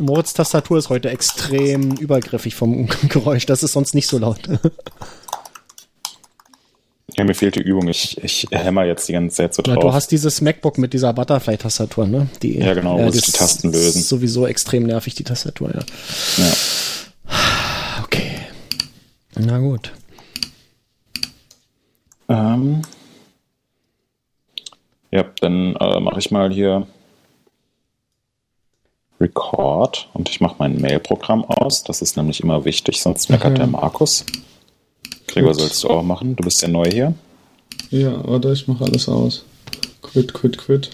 Moritz Tastatur ist heute extrem übergriffig vom Geräusch. Das ist sonst nicht so laut. Ja, mir fehlt die Übung. Ich, ich hämmer jetzt die ganze Zeit so drauf. Ja, du hast dieses MacBook mit dieser Butterfly-Tastatur, ne? Die, ja, genau, ja, wo die Tasten lösen. Ist sowieso extrem nervig, die Tastatur, ja. Ja. Okay. Na gut. Ähm. Ja, dann äh, mache ich mal hier Record und ich mache mein Mail-Programm aus. Das ist nämlich immer wichtig, sonst meckert mhm. der Markus. Gregor Gut. sollst du auch machen. Du bist ja neu hier. Ja, warte, ich mache alles aus. Quit, quit, quit.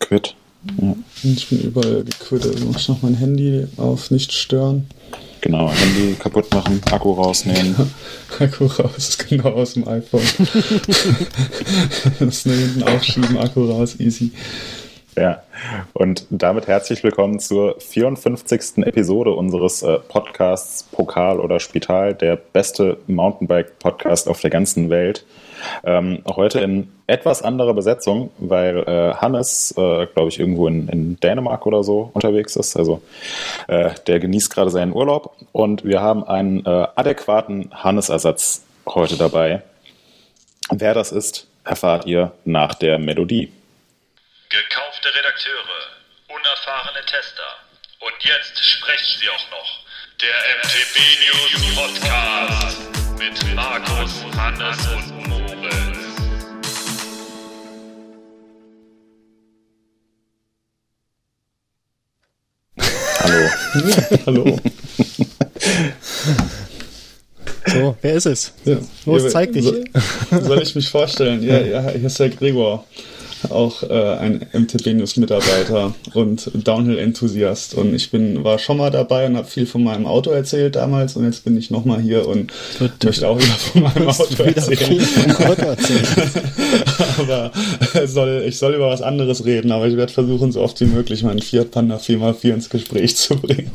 Quit. Ja. Ich bin überall gequittet. Ich mache noch mein Handy auf nicht stören. Genau, Handy kaputt machen, Akku rausnehmen. Akku raus, genau aus dem iPhone. das nur hinten aufschieben, Akku raus, easy. Ja, und damit herzlich willkommen zur 54. Episode unseres äh, Podcasts Pokal oder Spital, der beste Mountainbike-Podcast auf der ganzen Welt. Ähm, heute in etwas anderer Besetzung, weil äh, Hannes, äh, glaube ich, irgendwo in, in, Dänemark oder so unterwegs ist. Also äh, der genießt gerade seinen Urlaub und wir haben einen äh, adäquaten Hannes-Ersatz heute dabei. Wer das ist, erfahrt ihr nach der Melodie. Gekaufte Redakteure, unerfahrene Tester. Und jetzt sprechen sie auch noch. Der MTB News Podcast mit Markus, Hannes und Moritz. Hallo. Hallo. So, wer ist es? Ja. Los, zeig dich. Soll ich mich vorstellen? Ja, ja hier ist der Gregor auch äh, ein MTB News Mitarbeiter und Downhill-Enthusiast. Und ich bin, war schon mal dabei und habe viel von meinem Auto erzählt damals und jetzt bin ich nochmal hier und du, möchte auch wieder von meinem Auto erzählen. Auto erzählen. aber soll, ich soll über was anderes reden, aber ich werde versuchen, so oft wie möglich meinen Fiat Panda 4x4 ins Gespräch zu bringen.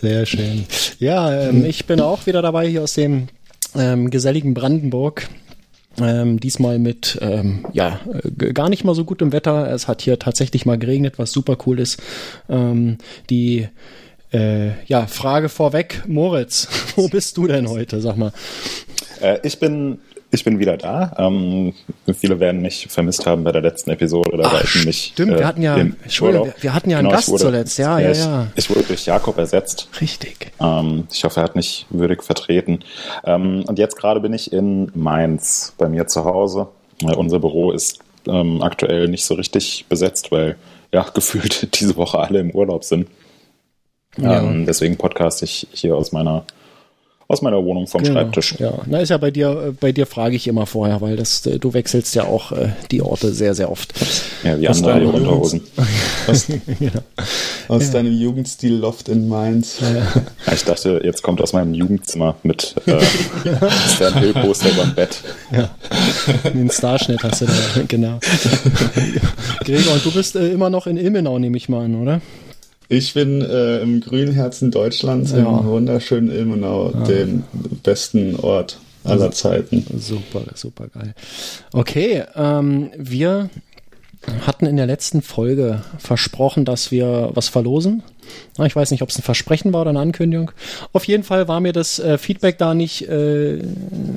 Sehr schön. Ja, ähm, ich bin auch wieder dabei hier aus dem ähm, geselligen Brandenburg. Ähm, diesmal mit ähm, ja gar nicht mal so gutem Wetter. Es hat hier tatsächlich mal geregnet, was super cool ist. Ähm, die äh, ja Frage vorweg, Moritz, wo bist du denn heute? Sag mal. Äh, ich bin ich bin wieder da. Ähm, viele werden mich vermisst haben bei der letzten Episode. Da war ich nicht. Stimmt, äh, wir hatten ja, wir, wir hatten ja einen genau, Gast wurde, zuletzt. Ja, ja, ja. Ich, ich, wurde durch Jakob ersetzt. Richtig. Ähm, ich hoffe, er hat mich würdig vertreten. Ähm, und jetzt gerade bin ich in Mainz bei mir zu Hause. Äh, unser Büro ist ähm, aktuell nicht so richtig besetzt, weil ja gefühlt diese Woche alle im Urlaub sind. Ja. Ähm, deswegen podcast ich hier aus meiner aus meiner Wohnung vom genau, Schreibtisch. Ja, na ist ja bei dir, äh, bei dir frage ich immer vorher, weil das, äh, du wechselst ja auch äh, die Orte sehr, sehr oft. Ja, wie andere die Unterhosen. Aus, genau. aus ja. deinem Jugendstil Loft in Mainz. Ja. Ich dachte, jetzt kommt aus meinem Jugendzimmer mit äh, Stan Hill Poster beim Bett. Ja. Den Starschnitt hast du da, genau. Gregor, und du bist äh, immer noch in Ilmenau, nehme ich mal an, oder? Ich bin äh, im grünen Herzen Deutschlands, ja. im wunderschönen Ilmenau, ja. dem besten Ort aller Zeiten. Super, super geil. Okay, ähm, wir hatten in der letzten Folge versprochen, dass wir was verlosen. Ich weiß nicht, ob es ein Versprechen war oder eine Ankündigung. Auf jeden Fall war mir das äh, Feedback da nicht, äh,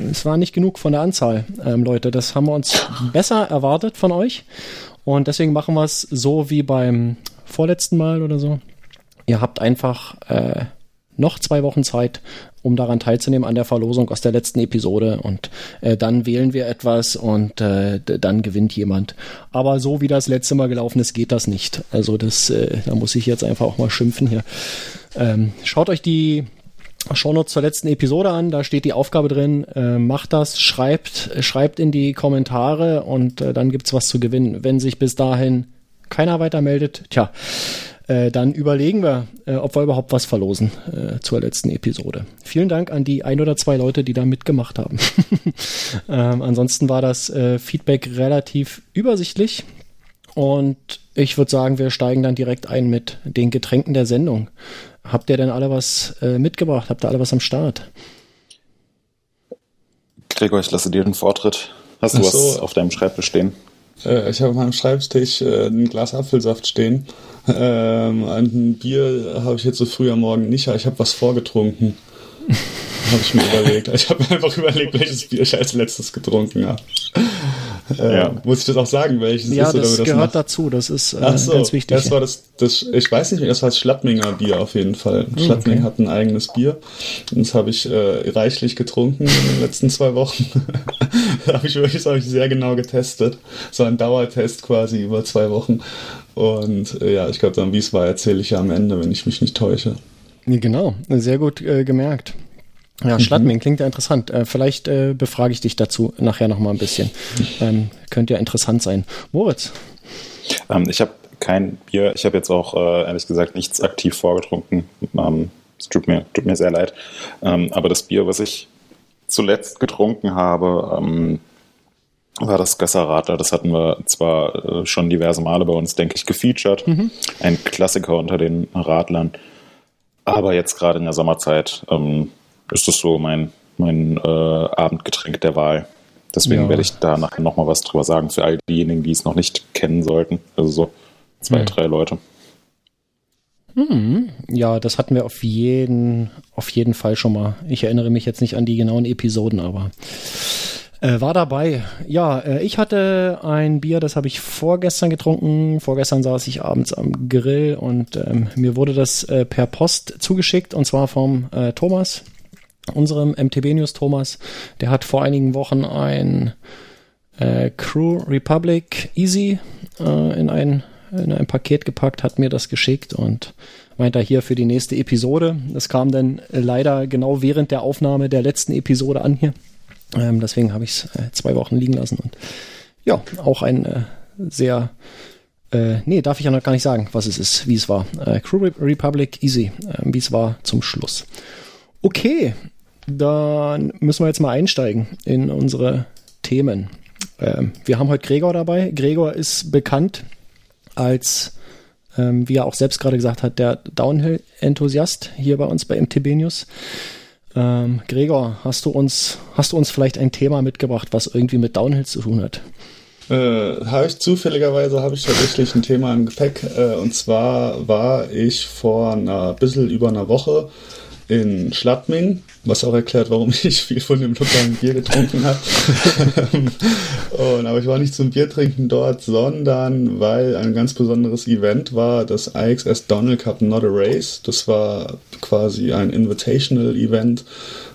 es war nicht genug von der Anzahl, ähm, Leute. Das haben wir uns besser erwartet von euch. Und deswegen machen wir es so wie beim vorletzten Mal oder so. Ihr habt einfach äh, noch zwei Wochen Zeit, um daran teilzunehmen an der Verlosung aus der letzten Episode und äh, dann wählen wir etwas und äh, dann gewinnt jemand. Aber so wie das letzte Mal gelaufen ist, geht das nicht. Also das, äh, da muss ich jetzt einfach auch mal schimpfen hier. Ähm, schaut euch die Shownotes zur letzten Episode an, da steht die Aufgabe drin, äh, macht das, schreibt, schreibt in die Kommentare und äh, dann gibt's was zu gewinnen. Wenn sich bis dahin keiner weiter meldet, tja, äh, dann überlegen wir, äh, ob wir überhaupt was verlosen äh, zur letzten Episode. Vielen Dank an die ein oder zwei Leute, die da mitgemacht haben. ähm, ansonsten war das äh, Feedback relativ übersichtlich und ich würde sagen, wir steigen dann direkt ein mit den Getränken der Sendung. Habt ihr denn alle was äh, mitgebracht? Habt ihr alle was am Start? Gregor, ich lasse dir den Vortritt. Hast du so. was auf deinem Schreibtisch stehen? Äh, ich habe auf meinem Schreibtisch äh, ein Glas Apfelsaft stehen. Ähm, ein Bier habe ich jetzt so früh am Morgen nicht, aber ich habe was vorgetrunken. habe ich mir überlegt. Ich habe einfach überlegt, welches Bier ich als letztes getrunken habe. Äh, ja. Muss ich das auch sagen, welches ja, ist? Ja, das, das gehört dazu. Das ist äh, so, ganz wichtig. Das war das, das, ich weiß nicht mehr, das war das Schlattminger Bier auf jeden Fall. Hm, Schlattming okay. hat ein eigenes Bier. Das habe ich äh, reichlich getrunken in den letzten zwei Wochen. da habe ich wirklich hab ich sehr genau getestet. So ein Dauertest quasi über zwei Wochen. Und äh, ja, ich glaube, dann wie es war, erzähle ich ja am Ende, wenn ich mich nicht täusche. Genau, sehr gut äh, gemerkt. Ja, mhm. Schladming klingt ja interessant. Äh, vielleicht äh, befrage ich dich dazu nachher noch mal ein bisschen. Ähm, könnte ja interessant sein. Moritz? Ähm, ich habe kein Bier. Ich habe jetzt auch äh, ehrlich gesagt nichts aktiv vorgetrunken. Ähm, es tut mir, tut mir sehr leid. Ähm, aber das Bier, was ich zuletzt getrunken habe, ähm, war das Gösserradler. Das hatten wir zwar äh, schon diverse Male bei uns, denke ich, gefeatured. Mhm. Ein Klassiker unter den Radlern. Aber jetzt gerade in der Sommerzeit ähm, ist das so mein, mein äh, Abendgetränk der Wahl. Deswegen ja. werde ich da nachher nochmal was drüber sagen für all diejenigen, die es noch nicht kennen sollten. Also so zwei, mhm. drei Leute. Hm, ja, das hatten wir auf jeden, auf jeden Fall schon mal. Ich erinnere mich jetzt nicht an die genauen Episoden, aber äh, war dabei. Ja, äh, ich hatte ein Bier, das habe ich vorgestern getrunken. Vorgestern saß ich abends am Grill und ähm, mir wurde das äh, per Post zugeschickt und zwar vom äh, Thomas unserem MTB News Thomas, der hat vor einigen Wochen ein äh, Crew Republic Easy äh, in, ein, in ein Paket gepackt, hat mir das geschickt und meinte hier für die nächste Episode. Das kam dann leider genau während der Aufnahme der letzten Episode an hier. Ähm, deswegen habe ich es äh, zwei Wochen liegen lassen und ja, auch ein äh, sehr äh, nee, darf ich ja noch gar nicht sagen, was es ist, wie es war. Äh, Crew Republic Easy, äh, wie es war zum Schluss. Okay, dann müssen wir jetzt mal einsteigen in unsere Themen. Ähm, wir haben heute Gregor dabei. Gregor ist bekannt als, ähm, wie er auch selbst gerade gesagt hat, der Downhill-Enthusiast hier bei uns bei MTB News. Ähm, Gregor, hast du uns, hast du uns vielleicht ein Thema mitgebracht, was irgendwie mit Downhill zu tun hat? Äh, habe ich zufälligerweise habe ich tatsächlich ein Thema im Gepäck äh, und zwar war ich vor einer bisschen über einer Woche in Schladming, was auch erklärt, warum ich viel von dem lokalen Bier getrunken habe. und, aber ich war nicht zum Bier trinken dort, sondern weil ein ganz besonderes Event war, das IXS Donald Cup Not a Race. Das war quasi ein Invitational Event,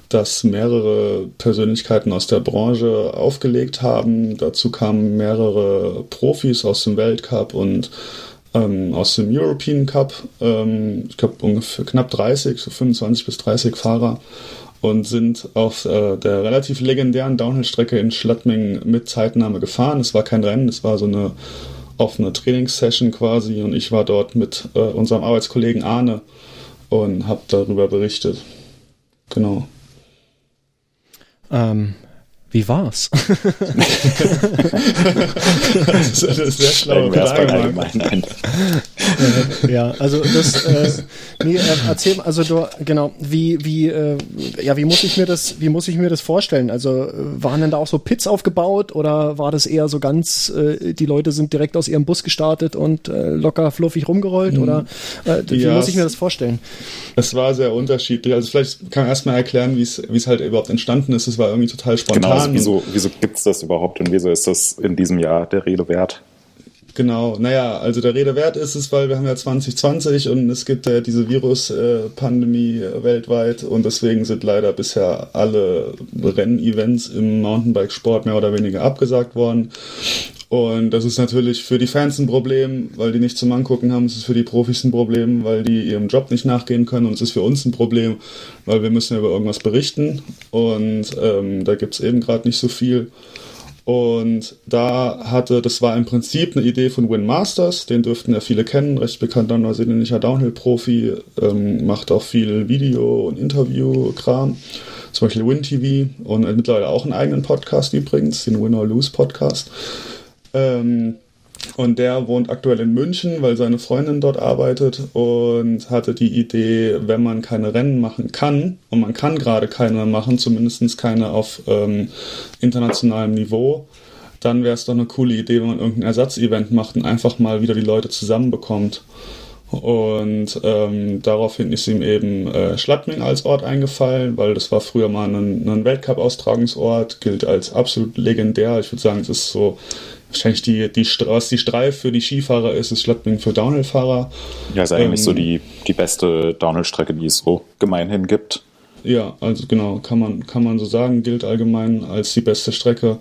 das mehrere Persönlichkeiten aus der Branche aufgelegt haben. Dazu kamen mehrere Profis aus dem Weltcup und ähm, aus dem European Cup. Ähm, ich glaube ungefähr knapp 30, so 25 bis 30 Fahrer und sind auf äh, der relativ legendären Downhill-Strecke in Schladming mit Zeitnahme gefahren. Es war kein Rennen, es war so eine offene Trainingssession quasi und ich war dort mit äh, unserem Arbeitskollegen Arne und habe darüber berichtet. Genau. Ähm, wie war's? das ist eine sehr schlaue Frage. Ja, also das, äh, nee, äh, erzähl, also du, genau, wie, wie, äh, ja, wie muss ich mir das, wie muss ich mir das vorstellen? Also waren denn da auch so Pits aufgebaut oder war das eher so ganz, äh, die Leute sind direkt aus ihrem Bus gestartet und äh, locker fluffig rumgerollt mhm. oder äh, wie ja, muss ich mir das vorstellen? Es war sehr unterschiedlich. Also vielleicht kann man erstmal erklären, wie es, wie es halt überhaupt entstanden ist. Es war irgendwie total spontan. Genau wieso, wieso gibt es das überhaupt und wieso ist das in diesem Jahr der Rede wert? Genau, naja, also der Rede wert ist es, weil wir haben ja 2020 und es gibt ja diese Virus-Pandemie weltweit und deswegen sind leider bisher alle Rennevents im Mountainbike-Sport mehr oder weniger abgesagt worden. Und das ist natürlich für die Fans ein Problem, weil die nicht zum Angucken haben. Es ist für die Profis ein Problem, weil die ihrem Job nicht nachgehen können. Und es ist für uns ein Problem, weil wir müssen über irgendwas berichten. Und ähm, da gibt es eben gerade nicht so viel. Und da hatte, das war im Prinzip eine Idee von Win Masters, den dürften ja viele kennen, recht bekannter neuseeländischer Downhill-Profi, ähm, macht auch viel Video- und Interview-Kram, zum Beispiel Win TV und mittlerweile auch einen eigenen Podcast übrigens, den Win or Lose Podcast. Ähm, und der wohnt aktuell in München, weil seine Freundin dort arbeitet und hatte die Idee, wenn man keine Rennen machen kann, und man kann gerade keine machen, zumindest keine auf ähm, internationalem Niveau, dann wäre es doch eine coole Idee, wenn man irgendein Ersatzevent macht und einfach mal wieder die Leute zusammenbekommt. Und ähm, daraufhin ist ihm eben äh, Schladming als Ort eingefallen, weil das war früher mal ein, ein Weltcup-Austragungsort, gilt als absolut legendär. Ich würde sagen, es ist so wahrscheinlich die, die, was die Streif für die Skifahrer ist, ist Schladming für Downhill-Fahrer. Ja, ist eigentlich ähm, so die, die beste Downhill-Strecke, die es so gemeinhin gibt. Ja, also genau, kann man, kann man so sagen, gilt allgemein als die beste Strecke.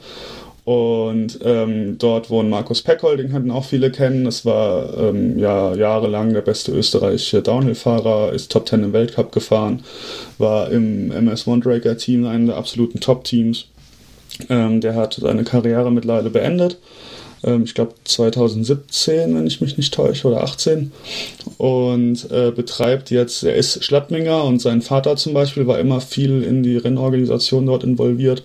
Und ähm, dort wohnt Markus Peckold, den könnten auch viele kennen. Das war ähm, ja jahrelang der beste österreichische Downhill-Fahrer, ist Top 10 im Weltcup gefahren, war im MS One Team einer der absoluten Top-Teams. Ähm, der hat seine Karriere mittlerweile beendet ähm, ich glaube 2017, wenn ich mich nicht täusche, oder 18. Und äh, betreibt jetzt, er ist Schlattminger und sein Vater zum Beispiel war immer viel in die Rennorganisation dort involviert.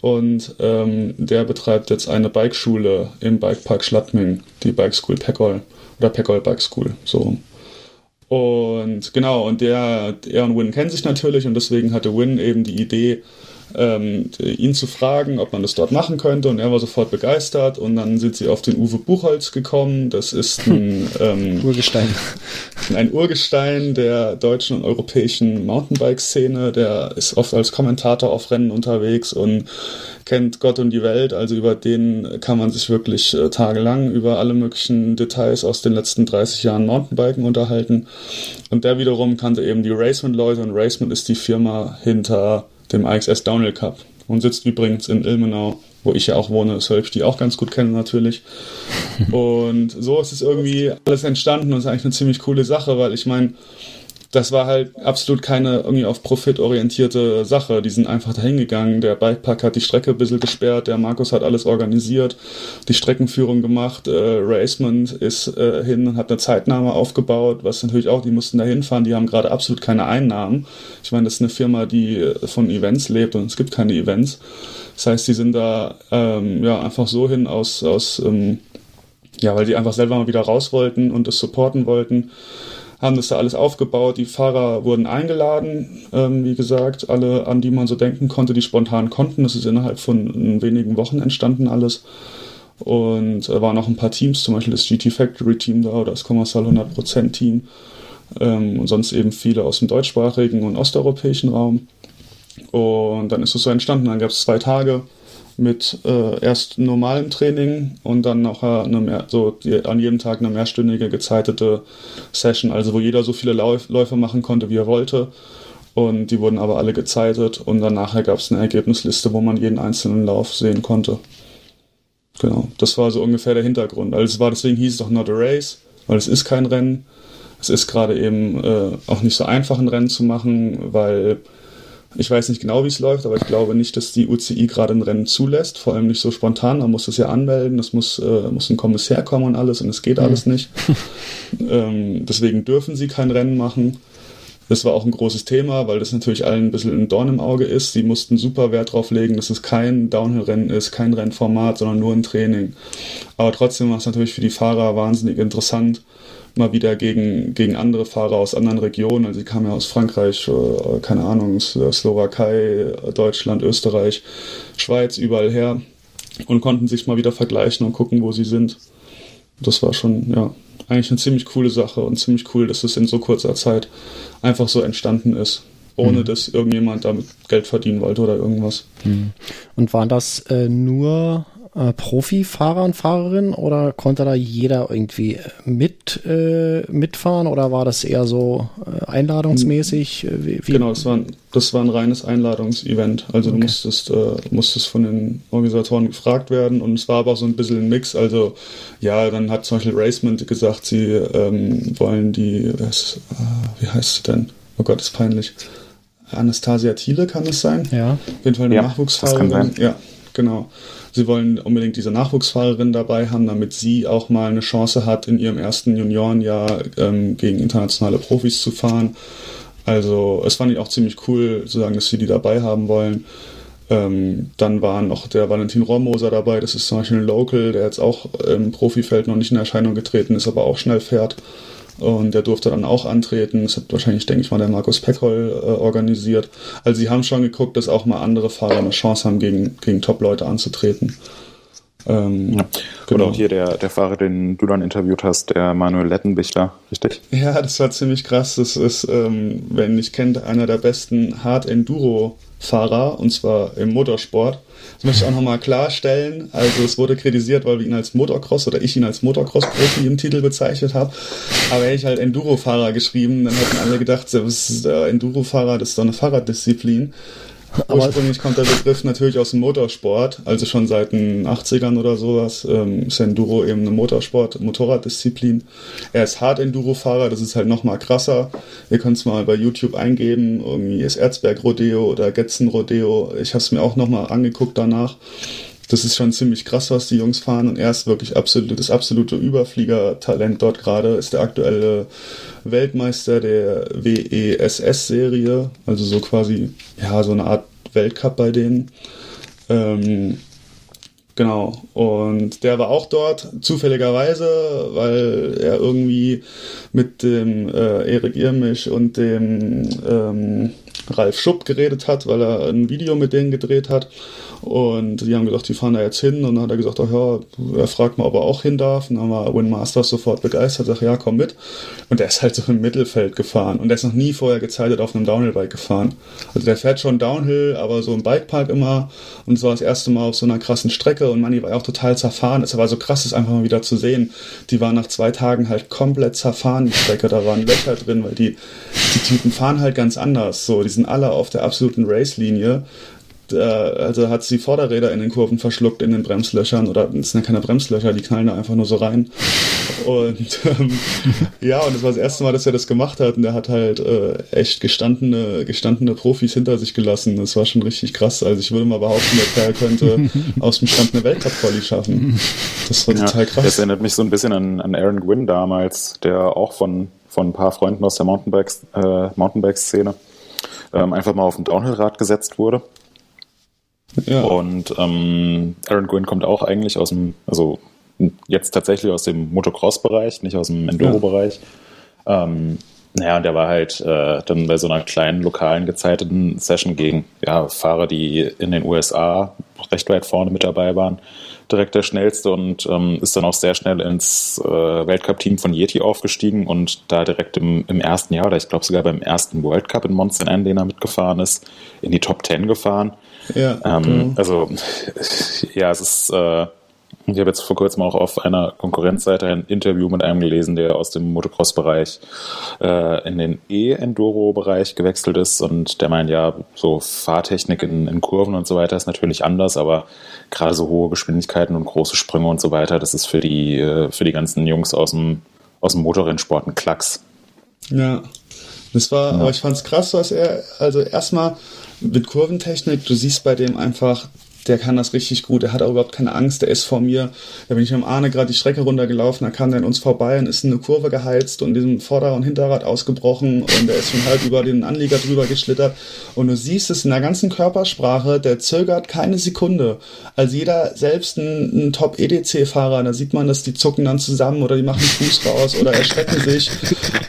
Und ähm, der betreibt jetzt eine Bikeschule im Bikepark Schlattming, die Bike School Peckol oder Peckol Bike School, so und genau, und der, er und Win kennen sich natürlich und deswegen hatte Win eben die Idee, ähm, ihn zu fragen, ob man das dort machen könnte. Und er war sofort begeistert. Und dann sind sie auf den Uwe Buchholz gekommen. Das ist ein ähm, Urgestein. Ein Urgestein der deutschen und europäischen Mountainbike-Szene. Der ist oft als Kommentator auf Rennen unterwegs und kennt Gott und die Welt. Also über den kann man sich wirklich äh, tagelang über alle möglichen Details aus den letzten 30 Jahren Mountainbiken unterhalten. Und der wiederum kannte eben die Raceman-Leute und Raceman ist die Firma hinter dem AXS Downhill Cup und sitzt übrigens in Ilmenau, wo ich ja auch wohne, weshalb ich die auch ganz gut kenne natürlich. Und so ist es irgendwie alles entstanden und ist eigentlich eine ziemlich coole Sache, weil ich meine, das war halt absolut keine irgendwie auf Profit orientierte Sache. Die sind einfach dahin gegangen. Der Bikepark hat die Strecke ein bisschen gesperrt, der Markus hat alles organisiert, die Streckenführung gemacht, äh, Racement ist äh, hin und hat eine Zeitnahme aufgebaut, was natürlich auch, die mussten da hinfahren, die haben gerade absolut keine Einnahmen. Ich meine, das ist eine Firma, die äh, von Events lebt und es gibt keine Events. Das heißt, die sind da ähm, ja einfach so hin aus, aus ähm, ja, weil die einfach selber mal wieder raus wollten und das supporten wollten haben das da alles aufgebaut. Die Fahrer wurden eingeladen, ähm, wie gesagt, alle, an die man so denken konnte, die spontan konnten. Das ist innerhalb von wenigen Wochen entstanden alles. Und äh, waren auch ein paar Teams, zum Beispiel das GT Factory Team da oder das Commercial 100% Team. Ähm, und sonst eben viele aus dem deutschsprachigen und osteuropäischen Raum. Und dann ist es so entstanden. Dann gab es zwei Tage mit äh, erst normalem Training und dann noch eine so die, an jedem Tag eine mehrstündige gezeitete Session, also wo jeder so viele Lauf, Läufe machen konnte, wie er wollte. Und die wurden aber alle gezeitet und dann nachher gab es eine Ergebnisliste, wo man jeden einzelnen Lauf sehen konnte. Genau, das war so ungefähr der Hintergrund. Also es war deswegen hieß es auch not a race, weil es ist kein Rennen. Es ist gerade eben äh, auch nicht so einfach ein Rennen zu machen, weil ich weiß nicht genau, wie es läuft, aber ich glaube nicht, dass die UCI gerade ein Rennen zulässt, vor allem nicht so spontan. Man muss das ja anmelden, es muss, äh, muss ein Kommissär kommen und alles und es geht mhm. alles nicht. ähm, deswegen dürfen sie kein Rennen machen. Das war auch ein großes Thema, weil das natürlich allen ein bisschen ein Dorn im Auge ist. Sie mussten super Wert drauf legen, dass es kein Downhill-Rennen ist, kein Rennformat, sondern nur ein Training. Aber trotzdem war es natürlich für die Fahrer wahnsinnig interessant, mal wieder gegen, gegen andere Fahrer aus anderen Regionen. Also sie kamen ja aus Frankreich, äh, keine Ahnung, Slowakei, Deutschland, Österreich, Schweiz, überall her und konnten sich mal wieder vergleichen und gucken, wo sie sind. Das war schon, ja, eigentlich eine ziemlich coole Sache und ziemlich cool, dass es in so kurzer Zeit einfach so entstanden ist ohne mhm. dass irgendjemand damit Geld verdienen wollte oder irgendwas. Mhm. Und waren das äh, nur äh, Profifahrer und Fahrerinnen oder konnte da jeder irgendwie mit äh, mitfahren oder war das eher so äh, einladungsmäßig? Äh, wie, wie? Genau, das war, ein, das war ein reines Einladungsevent. Also okay. du musstest, äh, musstest von den Organisatoren gefragt werden und es war aber auch so ein bisschen ein Mix. Also ja, dann hat zum Beispiel Racement gesagt, sie ähm, wollen die, was, äh, wie heißt sie denn? Oh Gott, ist peinlich. Anastasia Thiele kann es sein? Ja. Auf jeden Fall eine ja, Nachwuchsfahrerin. Ja, genau. Sie wollen unbedingt diese Nachwuchsfahrerin dabei haben, damit sie auch mal eine Chance hat, in ihrem ersten Juniorenjahr ähm, gegen internationale Profis zu fahren. Also es fand ich auch ziemlich cool, zu sagen, dass sie die dabei haben wollen. Ähm, dann war noch der Valentin Rommoser dabei, das ist zum Beispiel ein Local, der jetzt auch im Profifeld noch nicht in Erscheinung getreten ist, aber auch schnell fährt. Und der durfte dann auch antreten. Das hat wahrscheinlich, denke ich mal, der Markus Peckholl äh, organisiert. Also sie haben schon geguckt, dass auch mal andere Fahrer eine Chance haben, gegen, gegen Top-Leute anzutreten. Ähm, ja. genau. Und auch hier der, der Fahrer, den du dann interviewt hast, der Manuel Lettenbichler, richtig? Ja, das war ziemlich krass. Das ist, ähm, wenn ich kennt, einer der besten Hard Enduro Fahrer und zwar im Motorsport. Das möchte ich auch nochmal klarstellen. Also es wurde kritisiert, weil wir ihn als Motocross oder ich ihn als Motocross-Profi im Titel bezeichnet habe. Aber hätte ich halt Enduro-Fahrer geschrieben, dann hätten alle gedacht, das ist Enduro-Fahrer, das ist doch eine Fahrraddisziplin. Ursprünglich kommt der Begriff natürlich aus dem Motorsport, also schon seit den 80ern oder sowas ähm, ist Enduro eben eine Motorsport, Motorraddisziplin. Er ist Hard-Enduro-Fahrer, das ist halt nochmal krasser. Ihr könnt es mal bei YouTube eingeben, irgendwie ist Erzberg-Rodeo oder Getzen-Rodeo. Ich habe es mir auch nochmal angeguckt danach das ist schon ziemlich krass, was die Jungs fahren. Und er ist wirklich absolut, das absolute Überflieger-Talent dort gerade. Ist der aktuelle Weltmeister der WESS-Serie. Also so quasi, ja, so eine Art Weltcup bei denen. Ähm, genau. Und der war auch dort, zufälligerweise, weil er irgendwie mit dem äh, Erik Irmisch und dem ähm, Ralf Schupp geredet hat, weil er ein Video mit denen gedreht hat. Und die haben gesagt, die fahren da jetzt hin. Und dann hat er gesagt, ach ja, er fragt mal, ob er auch hin darf. Und dann war Win Masters sofort begeistert, sagt, ja, komm mit. Und der ist halt so im Mittelfeld gefahren. Und der ist noch nie vorher gezeitet auf einem Downhill-Bike gefahren. Also der fährt schon Downhill, aber so im Bikepark immer. Und es war das erste Mal auf so einer krassen Strecke. Und Manni war ja auch total zerfahren. Es war so krass, das einfach mal wieder zu sehen. Die war nach zwei Tagen halt komplett zerfahren, die Strecke. Da waren Löcher drin, weil die, die Typen fahren halt ganz anders. So, die sind alle auf der absoluten Race-Linie also hat sie Vorderräder in den Kurven verschluckt in den Bremslöchern oder es sind ja keine Bremslöcher, die knallen da einfach nur so rein. Und ähm, ja, und das war das erste Mal, dass er das gemacht hat und er hat halt äh, echt gestandene, gestandene Profis hinter sich gelassen. Das war schon richtig krass. Also ich würde mal behaupten, der Kerl könnte aus dem Stand eine Weltcup-Quali schaffen. Das war ja, total krass. Das erinnert mich so ein bisschen an, an Aaron Gwynn damals, der auch von, von ein paar Freunden aus der Mountainbike-Szene äh, Mountainbike ähm, einfach mal auf ein Downhill-Rad gesetzt wurde ja. Und ähm, Aaron Gwynn kommt auch eigentlich aus dem, also jetzt tatsächlich aus dem Motocross-Bereich, nicht aus dem Enduro-Bereich. Ja. Ähm, naja, und der war halt äh, dann bei so einer kleinen lokalen gezeiteten Session gegen ja, Fahrer, die in den USA recht weit vorne mit dabei waren, direkt der schnellste und ähm, ist dann auch sehr schnell ins äh, Weltcup-Team von Yeti aufgestiegen und da direkt im, im ersten Jahr, oder ich glaube sogar beim ersten World Cup in Monster N, den er mitgefahren ist, in die Top 10 gefahren. Ja, ähm, genau. Also, ja, es ist, äh, ich habe jetzt vor kurzem auch auf einer Konkurrenzseite ein Interview mit einem gelesen, der aus dem Motocross-Bereich äh, in den E-Enduro-Bereich gewechselt ist und der meint, ja, so Fahrtechnik in, in, Kurven und so weiter ist natürlich anders, aber gerade so hohe Geschwindigkeiten und große Sprünge und so weiter, das ist für die, äh, für die ganzen Jungs aus dem, aus dem Motorrennsport ein Klacks. Ja, das war, ja. aber ich fand es krass, was er, also erstmal mit Kurventechnik, du siehst bei dem einfach, der kann das richtig gut. Er hat auch überhaupt keine Angst. Der ist vor mir. Da bin ich mit dem Arne gerade die Strecke runtergelaufen. Da kam der an uns vorbei und ist in eine Kurve geheizt und diesem Vorder- und Hinterrad ausgebrochen und er ist schon halb über den Anlieger drüber geschlittert. Und du siehst es in der ganzen Körpersprache, der zögert keine Sekunde. Also jeder, selbst ein, ein Top-EDC-Fahrer, da sieht man, dass die zucken dann zusammen oder die machen den Fuß raus oder erschrecken sich.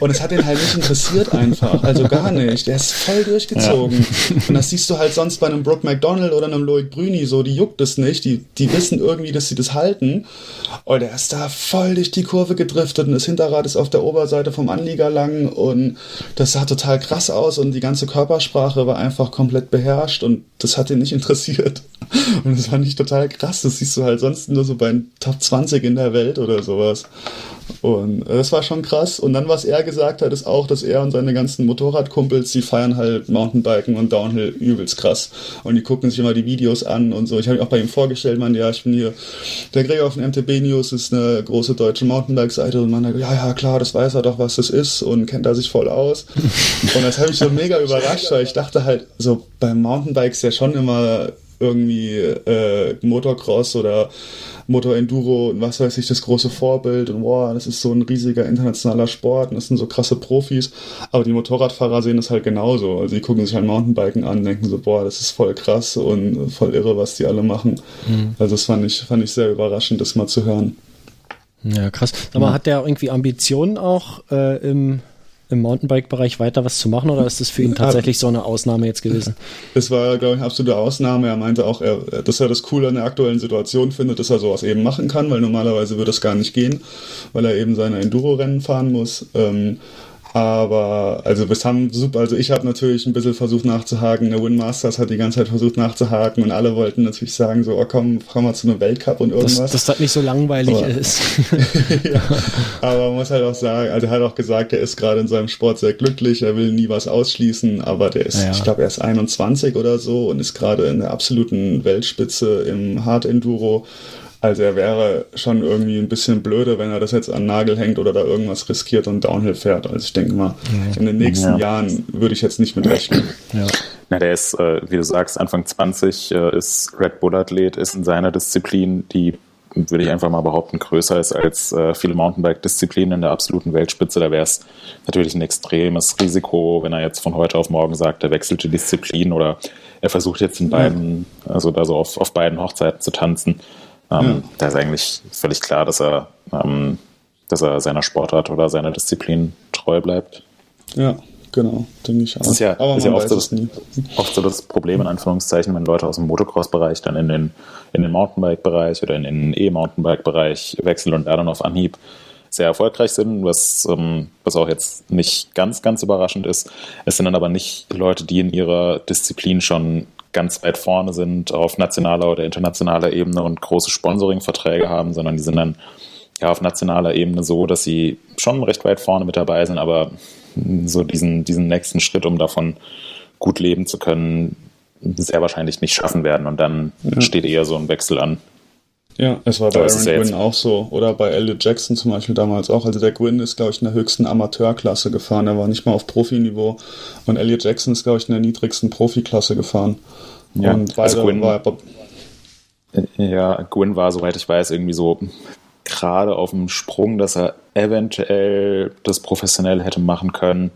Und es hat ihn halt nicht interessiert einfach. Also gar nicht. Der ist voll durchgezogen. Ja. Und das siehst du halt sonst bei einem Brooke McDonald oder einem Loic Brüni so, die juckt es nicht, die, die wissen irgendwie, dass sie das halten. Und er ist da voll durch die Kurve gedriftet und das Hinterrad ist auf der Oberseite vom Anlieger lang und das sah total krass aus und die ganze Körpersprache war einfach komplett beherrscht und das hat ihn nicht interessiert. Und das fand ich total krass. Das siehst du halt sonst nur so bei Top 20 in der Welt oder sowas. Und äh, das war schon krass. Und dann, was er gesagt hat, ist auch, dass er und seine ganzen Motorradkumpels, die feiern halt Mountainbiken und Downhill übelst krass. Und die gucken sich immer die Videos an und so. Ich habe mich auch bei ihm vorgestellt, man, ja, ich bin hier, der Gregor von MTB News ist eine große deutsche Mountainbike-Seite und man sagt, ja, ja, klar, das weiß er doch, was das ist und kennt er sich voll aus. und das hat mich so mega überrascht, weil ich dachte halt, so beim Mountainbikes ja schon immer irgendwie äh, Motocross oder Motor Enduro und was weiß ich, das große Vorbild und wow, das ist so ein riesiger internationaler Sport und das sind so krasse Profis. Aber die Motorradfahrer sehen das halt genauso. Also die gucken sich halt Mountainbiken an, denken so, boah, das ist voll krass und voll irre, was die alle machen. Mhm. Also das fand ich, fand ich sehr überraschend, das mal zu hören. Ja, krass. Aber ja. hat der irgendwie Ambitionen auch äh, im im Mountainbike-Bereich weiter was zu machen oder ist das für ihn tatsächlich so eine Ausnahme jetzt gewesen? Es war, glaube ich, eine absolute Ausnahme. Er meinte auch, er, dass er das Coole an der aktuellen Situation findet, dass er sowas eben machen kann, weil normalerweise würde das gar nicht gehen, weil er eben seine Enduro-Rennen fahren muss. Ähm, aber also wir haben super, also ich habe natürlich ein bisschen versucht nachzuhaken, der Win Masters hat die ganze Zeit versucht nachzuhaken und alle wollten natürlich sagen, so, oh komm, komm mal zu einem Weltcup und irgendwas. Dass, dass das nicht so langweilig aber, ist. ja, aber man muss halt auch sagen, also er hat auch gesagt, er ist gerade in seinem Sport sehr glücklich, er will nie was ausschließen, aber der ist, ja. ich glaube, er ist 21 oder so und ist gerade in der absoluten Weltspitze im Hard Enduro also er wäre schon irgendwie ein bisschen blöde, wenn er das jetzt an den Nagel hängt oder da irgendwas riskiert und Downhill fährt. Also ich denke mal, ja. in den nächsten ja. Jahren würde ich jetzt nicht mit rechnen. Ja. Na, der ist, äh, wie du sagst, Anfang 20, äh, ist Red Bull Athlet, ist in seiner Disziplin, die würde ich einfach mal behaupten, größer ist als äh, viele Mountainbike-Disziplinen in der absoluten Weltspitze. Da wäre es natürlich ein extremes Risiko, wenn er jetzt von heute auf morgen sagt, er wechselt die Disziplin oder er versucht jetzt in beiden, also da so auf, auf beiden Hochzeiten zu tanzen. Ähm, ja. Da ist eigentlich völlig klar, dass er, ähm, dass er seiner Sportart oder seiner Disziplin treu bleibt. Ja, genau, denke ich auch. Das ist ja, Aber ist ja oft, so das, oft so das Problem, in Anführungszeichen, wenn Leute aus dem Motocross-Bereich dann in den, in den Mountainbike-Bereich oder in den E-Mountainbike-Bereich wechseln und da dann auf Anhieb sehr erfolgreich sind, was, ähm, was auch jetzt nicht ganz, ganz überraschend ist. Es sind dann aber nicht Leute, die in ihrer Disziplin schon ganz weit vorne sind auf nationaler oder internationaler Ebene und große Sponsoring-Verträge haben, sondern die sind dann ja auf nationaler Ebene so, dass sie schon recht weit vorne mit dabei sind, aber so diesen, diesen nächsten Schritt, um davon gut leben zu können, sehr wahrscheinlich nicht schaffen werden. Und dann ja. steht eher so ein Wechsel an. Ja, es war bei Aaron ja Gwynn auch so. Oder bei Elliot Jackson zum Beispiel damals auch. Also der Gwynn ist, glaube ich, in der höchsten Amateurklasse gefahren. Er war nicht mal auf Profiniveau. Und Elliot Jackson ist, glaube ich, in der niedrigsten Profiklasse gefahren. Ja, und also Gwyn, war ja, Gwyn war, soweit ich weiß, irgendwie so gerade auf dem Sprung, dass er eventuell das professionell hätte machen können.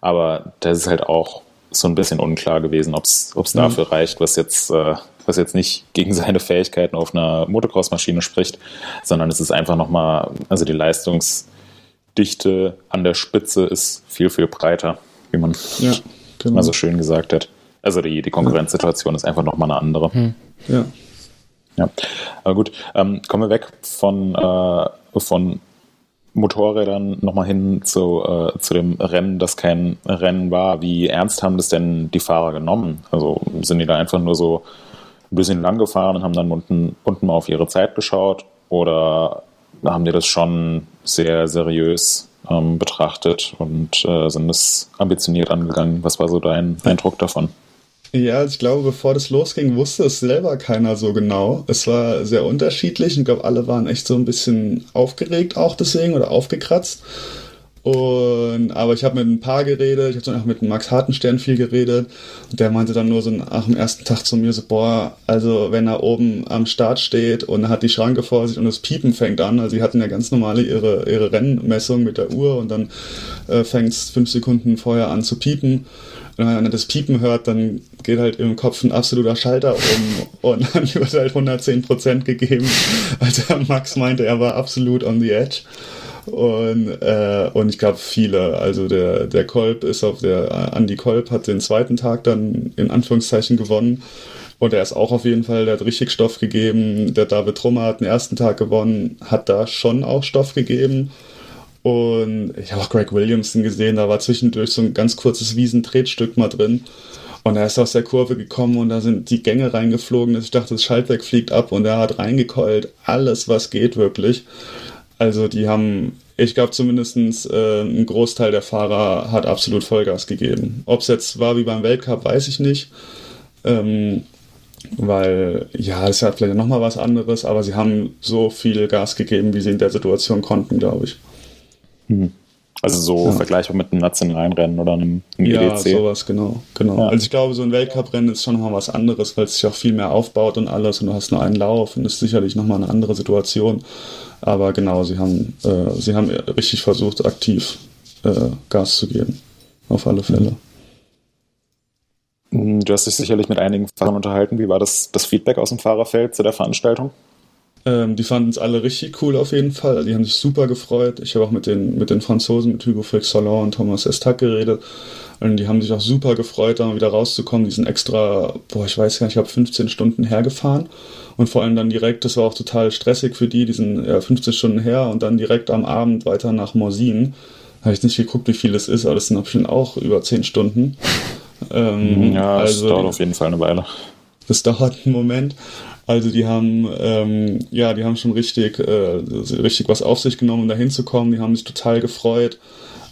Aber das ist halt auch so ein bisschen unklar gewesen, ob es mhm. dafür reicht, was jetzt, äh, was jetzt nicht gegen seine Fähigkeiten auf einer Motocross-Maschine spricht, sondern es ist einfach nochmal, also die Leistungsdichte an der Spitze ist viel, viel breiter, wie man ja, genau. mal so schön gesagt hat. Also die, die Konkurrenzsituation ja. ist einfach nochmal eine andere. Hm. Ja. Ja, aber gut, ähm, kommen wir weg von, äh, von Motorrädern nochmal hin zu, äh, zu dem Rennen, das kein Rennen war. Wie ernst haben das denn die Fahrer genommen? Also sind die da einfach nur so ein bisschen lang gefahren und haben dann unten, unten mal auf ihre Zeit geschaut? Oder haben die das schon sehr seriös ähm, betrachtet und äh, sind das ambitioniert angegangen? Was war so dein Eindruck davon? Ja, ich glaube, bevor das losging, wusste es selber keiner so genau. Es war sehr unterschiedlich. Ich glaube, alle waren echt so ein bisschen aufgeregt auch deswegen oder aufgekratzt. Und, aber ich habe mit ein paar geredet, ich habe auch mit Max Hartenstern viel geredet. Und der meinte dann nur so nach dem ersten Tag zu mir so, boah, also wenn er oben am Start steht und hat die Schranke vor sich und das Piepen fängt an, also sie hatten ja ganz normale ihre, ihre Rennmessung mit der Uhr und dann äh, fängt es fünf Sekunden vorher an zu piepen wenn man das Piepen hört, dann geht halt im Kopf ein absoluter Schalter um und dann wird halt 110% gegeben. Also Max meinte, er war absolut on the edge. Und, äh, und ich glaube viele, also der, der Kolb ist auf der, Andy Kolb hat den zweiten Tag dann in Anführungszeichen gewonnen. Und er ist auch auf jeden Fall, der hat richtig Stoff gegeben. Der David Trummer hat den ersten Tag gewonnen, hat da schon auch Stoff gegeben. Und ich habe auch Greg Williamson gesehen, da war zwischendurch so ein ganz kurzes Wiesentretstück mal drin. Und er ist aus der Kurve gekommen und da sind die Gänge reingeflogen. Ich dachte, das Schaltwerk fliegt ab und er hat reingekeult. Alles, was geht, wirklich. Also die haben, ich glaube zumindest äh, ein Großteil der Fahrer hat absolut Vollgas gegeben. Ob es jetzt war wie beim Weltcup, weiß ich nicht. Ähm, weil, ja, ist ja vielleicht nochmal was anderes, aber sie haben so viel Gas gegeben, wie sie in der Situation konnten, glaube ich. Hm. Also so ja. vergleichbar mit einem nationalen Rennen oder einem, einem ja, EDC. Ja, sowas, genau. genau. Ja. Also ich glaube, so ein Weltcuprennen ist schon nochmal was anderes, weil es sich auch viel mehr aufbaut und alles und du hast nur einen Lauf und ist sicherlich nochmal eine andere Situation. Aber genau, sie haben, äh, sie haben richtig versucht, aktiv äh, Gas zu geben. Auf alle Fälle. Hm, du hast dich sicherlich mit einigen Fahrern unterhalten. Wie war das, das Feedback aus dem Fahrerfeld zu der Veranstaltung? Ähm, die fanden es alle richtig cool auf jeden Fall. Die haben sich super gefreut. Ich habe auch mit den, mit den Franzosen, mit Hugo Fix Salon und Thomas Estac geredet. Und die haben sich auch super gefreut, da mal wieder rauszukommen. Die sind extra, boah, ich weiß gar nicht, ich habe 15 Stunden hergefahren. Und vor allem dann direkt, das war auch total stressig für die, die sind ja, 15 Stunden her und dann direkt am Abend weiter nach Morsin. Habe ich nicht geguckt, wie viel es ist, aber das sind bestimmt auch über 10 Stunden. Ähm, ja, das also, dauert auf jeden Fall eine Weile. Das dauert einen Moment. Also die haben, ähm, ja, die haben schon richtig, äh, richtig was auf sich genommen, um da hinzukommen. Die haben sich total gefreut.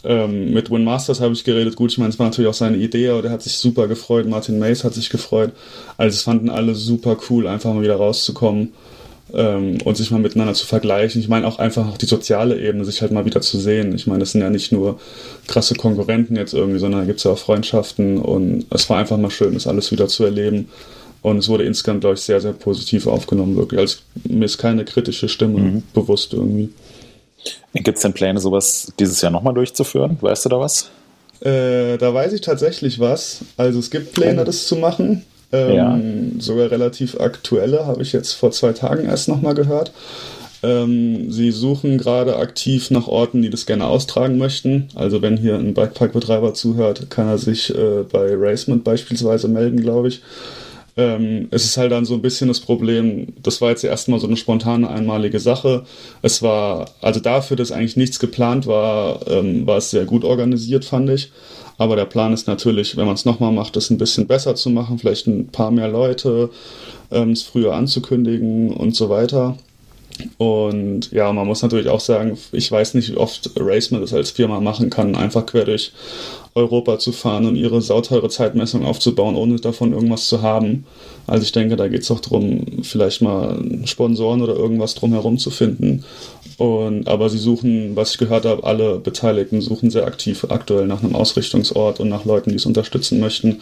Ähm, mit Win Masters habe ich geredet. Gut, ich meine, es war natürlich auch seine Idee, aber der hat sich super gefreut. Martin Mays hat sich gefreut. Also es fanden alle super cool, einfach mal wieder rauszukommen ähm, und sich mal miteinander zu vergleichen. Ich meine auch einfach auch die soziale Ebene, sich halt mal wieder zu sehen. Ich meine, das sind ja nicht nur krasse Konkurrenten jetzt irgendwie, sondern da gibt es ja auch Freundschaften und es war einfach mal schön, das alles wieder zu erleben. Und es wurde insgesamt, glaube ich, sehr, sehr positiv aufgenommen, wirklich. Also mir ist keine kritische Stimme mhm. bewusst irgendwie. Gibt es denn Pläne, sowas dieses Jahr nochmal durchzuführen? Weißt du da was? Äh, da weiß ich tatsächlich was. Also es gibt Pläne, oh. das zu machen. Ähm, ja. Sogar relativ aktuelle, habe ich jetzt vor zwei Tagen erst nochmal gehört. Ähm, sie suchen gerade aktiv nach Orten, die das gerne austragen möchten. Also wenn hier ein Bikepark-Betreiber zuhört, kann er sich äh, bei Racement beispielsweise melden, glaube ich. Ähm, es ist halt dann so ein bisschen das Problem, das war jetzt erstmal so eine spontane, einmalige Sache. Es war, also dafür, dass eigentlich nichts geplant war, ähm, war es sehr gut organisiert, fand ich. Aber der Plan ist natürlich, wenn man es nochmal macht, das ein bisschen besser zu machen, vielleicht ein paar mehr Leute, ähm, es früher anzukündigen und so weiter. Und ja, man muss natürlich auch sagen, ich weiß nicht, wie oft Racement das als Firma machen kann, einfach quer durch Europa zu fahren und ihre sauteure Zeitmessung aufzubauen, ohne davon irgendwas zu haben. Also ich denke, da geht es auch darum, vielleicht mal Sponsoren oder irgendwas drumherum zu finden. Und, aber sie suchen, was ich gehört habe, alle Beteiligten suchen sehr aktiv aktuell nach einem Ausrichtungsort und nach Leuten, die es unterstützen möchten.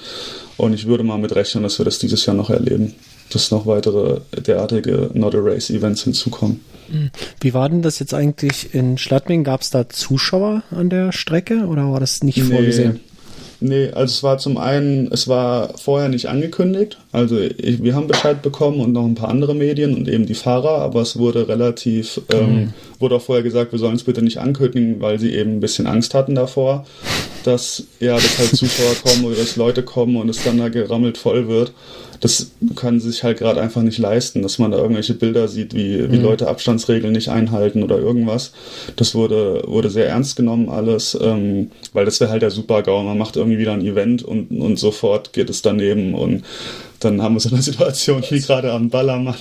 Und ich würde mal mit rechnen, dass wir das dieses Jahr noch erleben, dass noch weitere derartige Not a Race Events hinzukommen. Wie war denn das jetzt eigentlich in Schladming? Gab es da Zuschauer an der Strecke oder war das nicht nee. vorgesehen? Nee, also es war zum einen, es war vorher nicht angekündigt. Also ich, wir haben Bescheid bekommen und noch ein paar andere Medien und eben die Fahrer, aber es wurde relativ, mhm. ähm, wurde auch vorher gesagt, wir sollen es bitte nicht ankündigen, weil sie eben ein bisschen Angst hatten davor, dass ja, dass halt Zuschauer kommen oder dass Leute kommen und es dann da gerammelt voll wird das können sie sich halt gerade einfach nicht leisten, dass man da irgendwelche Bilder sieht, wie, wie mhm. Leute Abstandsregeln nicht einhalten oder irgendwas. Das wurde, wurde sehr ernst genommen alles, ähm, weil das wäre halt der Super-GAU. Man macht irgendwie wieder ein Event und, und sofort geht es daneben und dann haben wir so eine Situation wie gerade am Ballermann,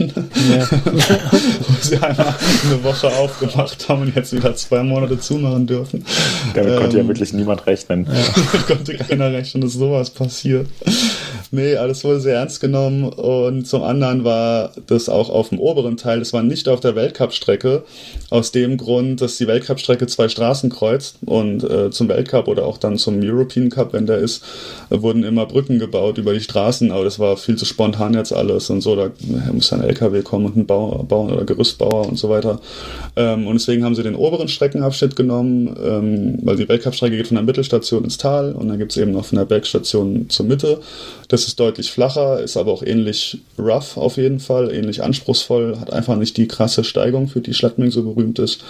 ja. wo sie einmal eine Woche aufgemacht haben und jetzt wieder zwei Monate zumachen dürfen. Damit ähm, konnte ja ähm, wirklich niemand rechnen. Ja. konnte keiner rechnen, dass sowas passiert. Nee, alles wurde sehr ernst genommen und zum anderen war das auch auf dem oberen Teil, das war nicht auf der Weltcup-Strecke, aus dem Grund, dass die Weltcup-Strecke zwei Straßen kreuzt und äh, zum Weltcup oder auch dann zum European Cup, wenn der ist, wurden immer Brücken gebaut über die Straßen, aber das war viel zu spontan jetzt alles und so, da muss ein LKW kommen und ein Bauer, Bauer oder Gerüstbauer und so weiter. Ähm, und deswegen haben sie den oberen Streckenabschnitt genommen, ähm, weil die Weltcup-Strecke geht von der Mittelstation ins Tal und dann gibt es eben noch von der Bergstation zur Mitte. Das ist deutlich flacher, ist aber auch ähnlich rough auf jeden Fall, ähnlich anspruchsvoll, hat einfach nicht die krasse Steigung, für die Schladming so berühmt ist.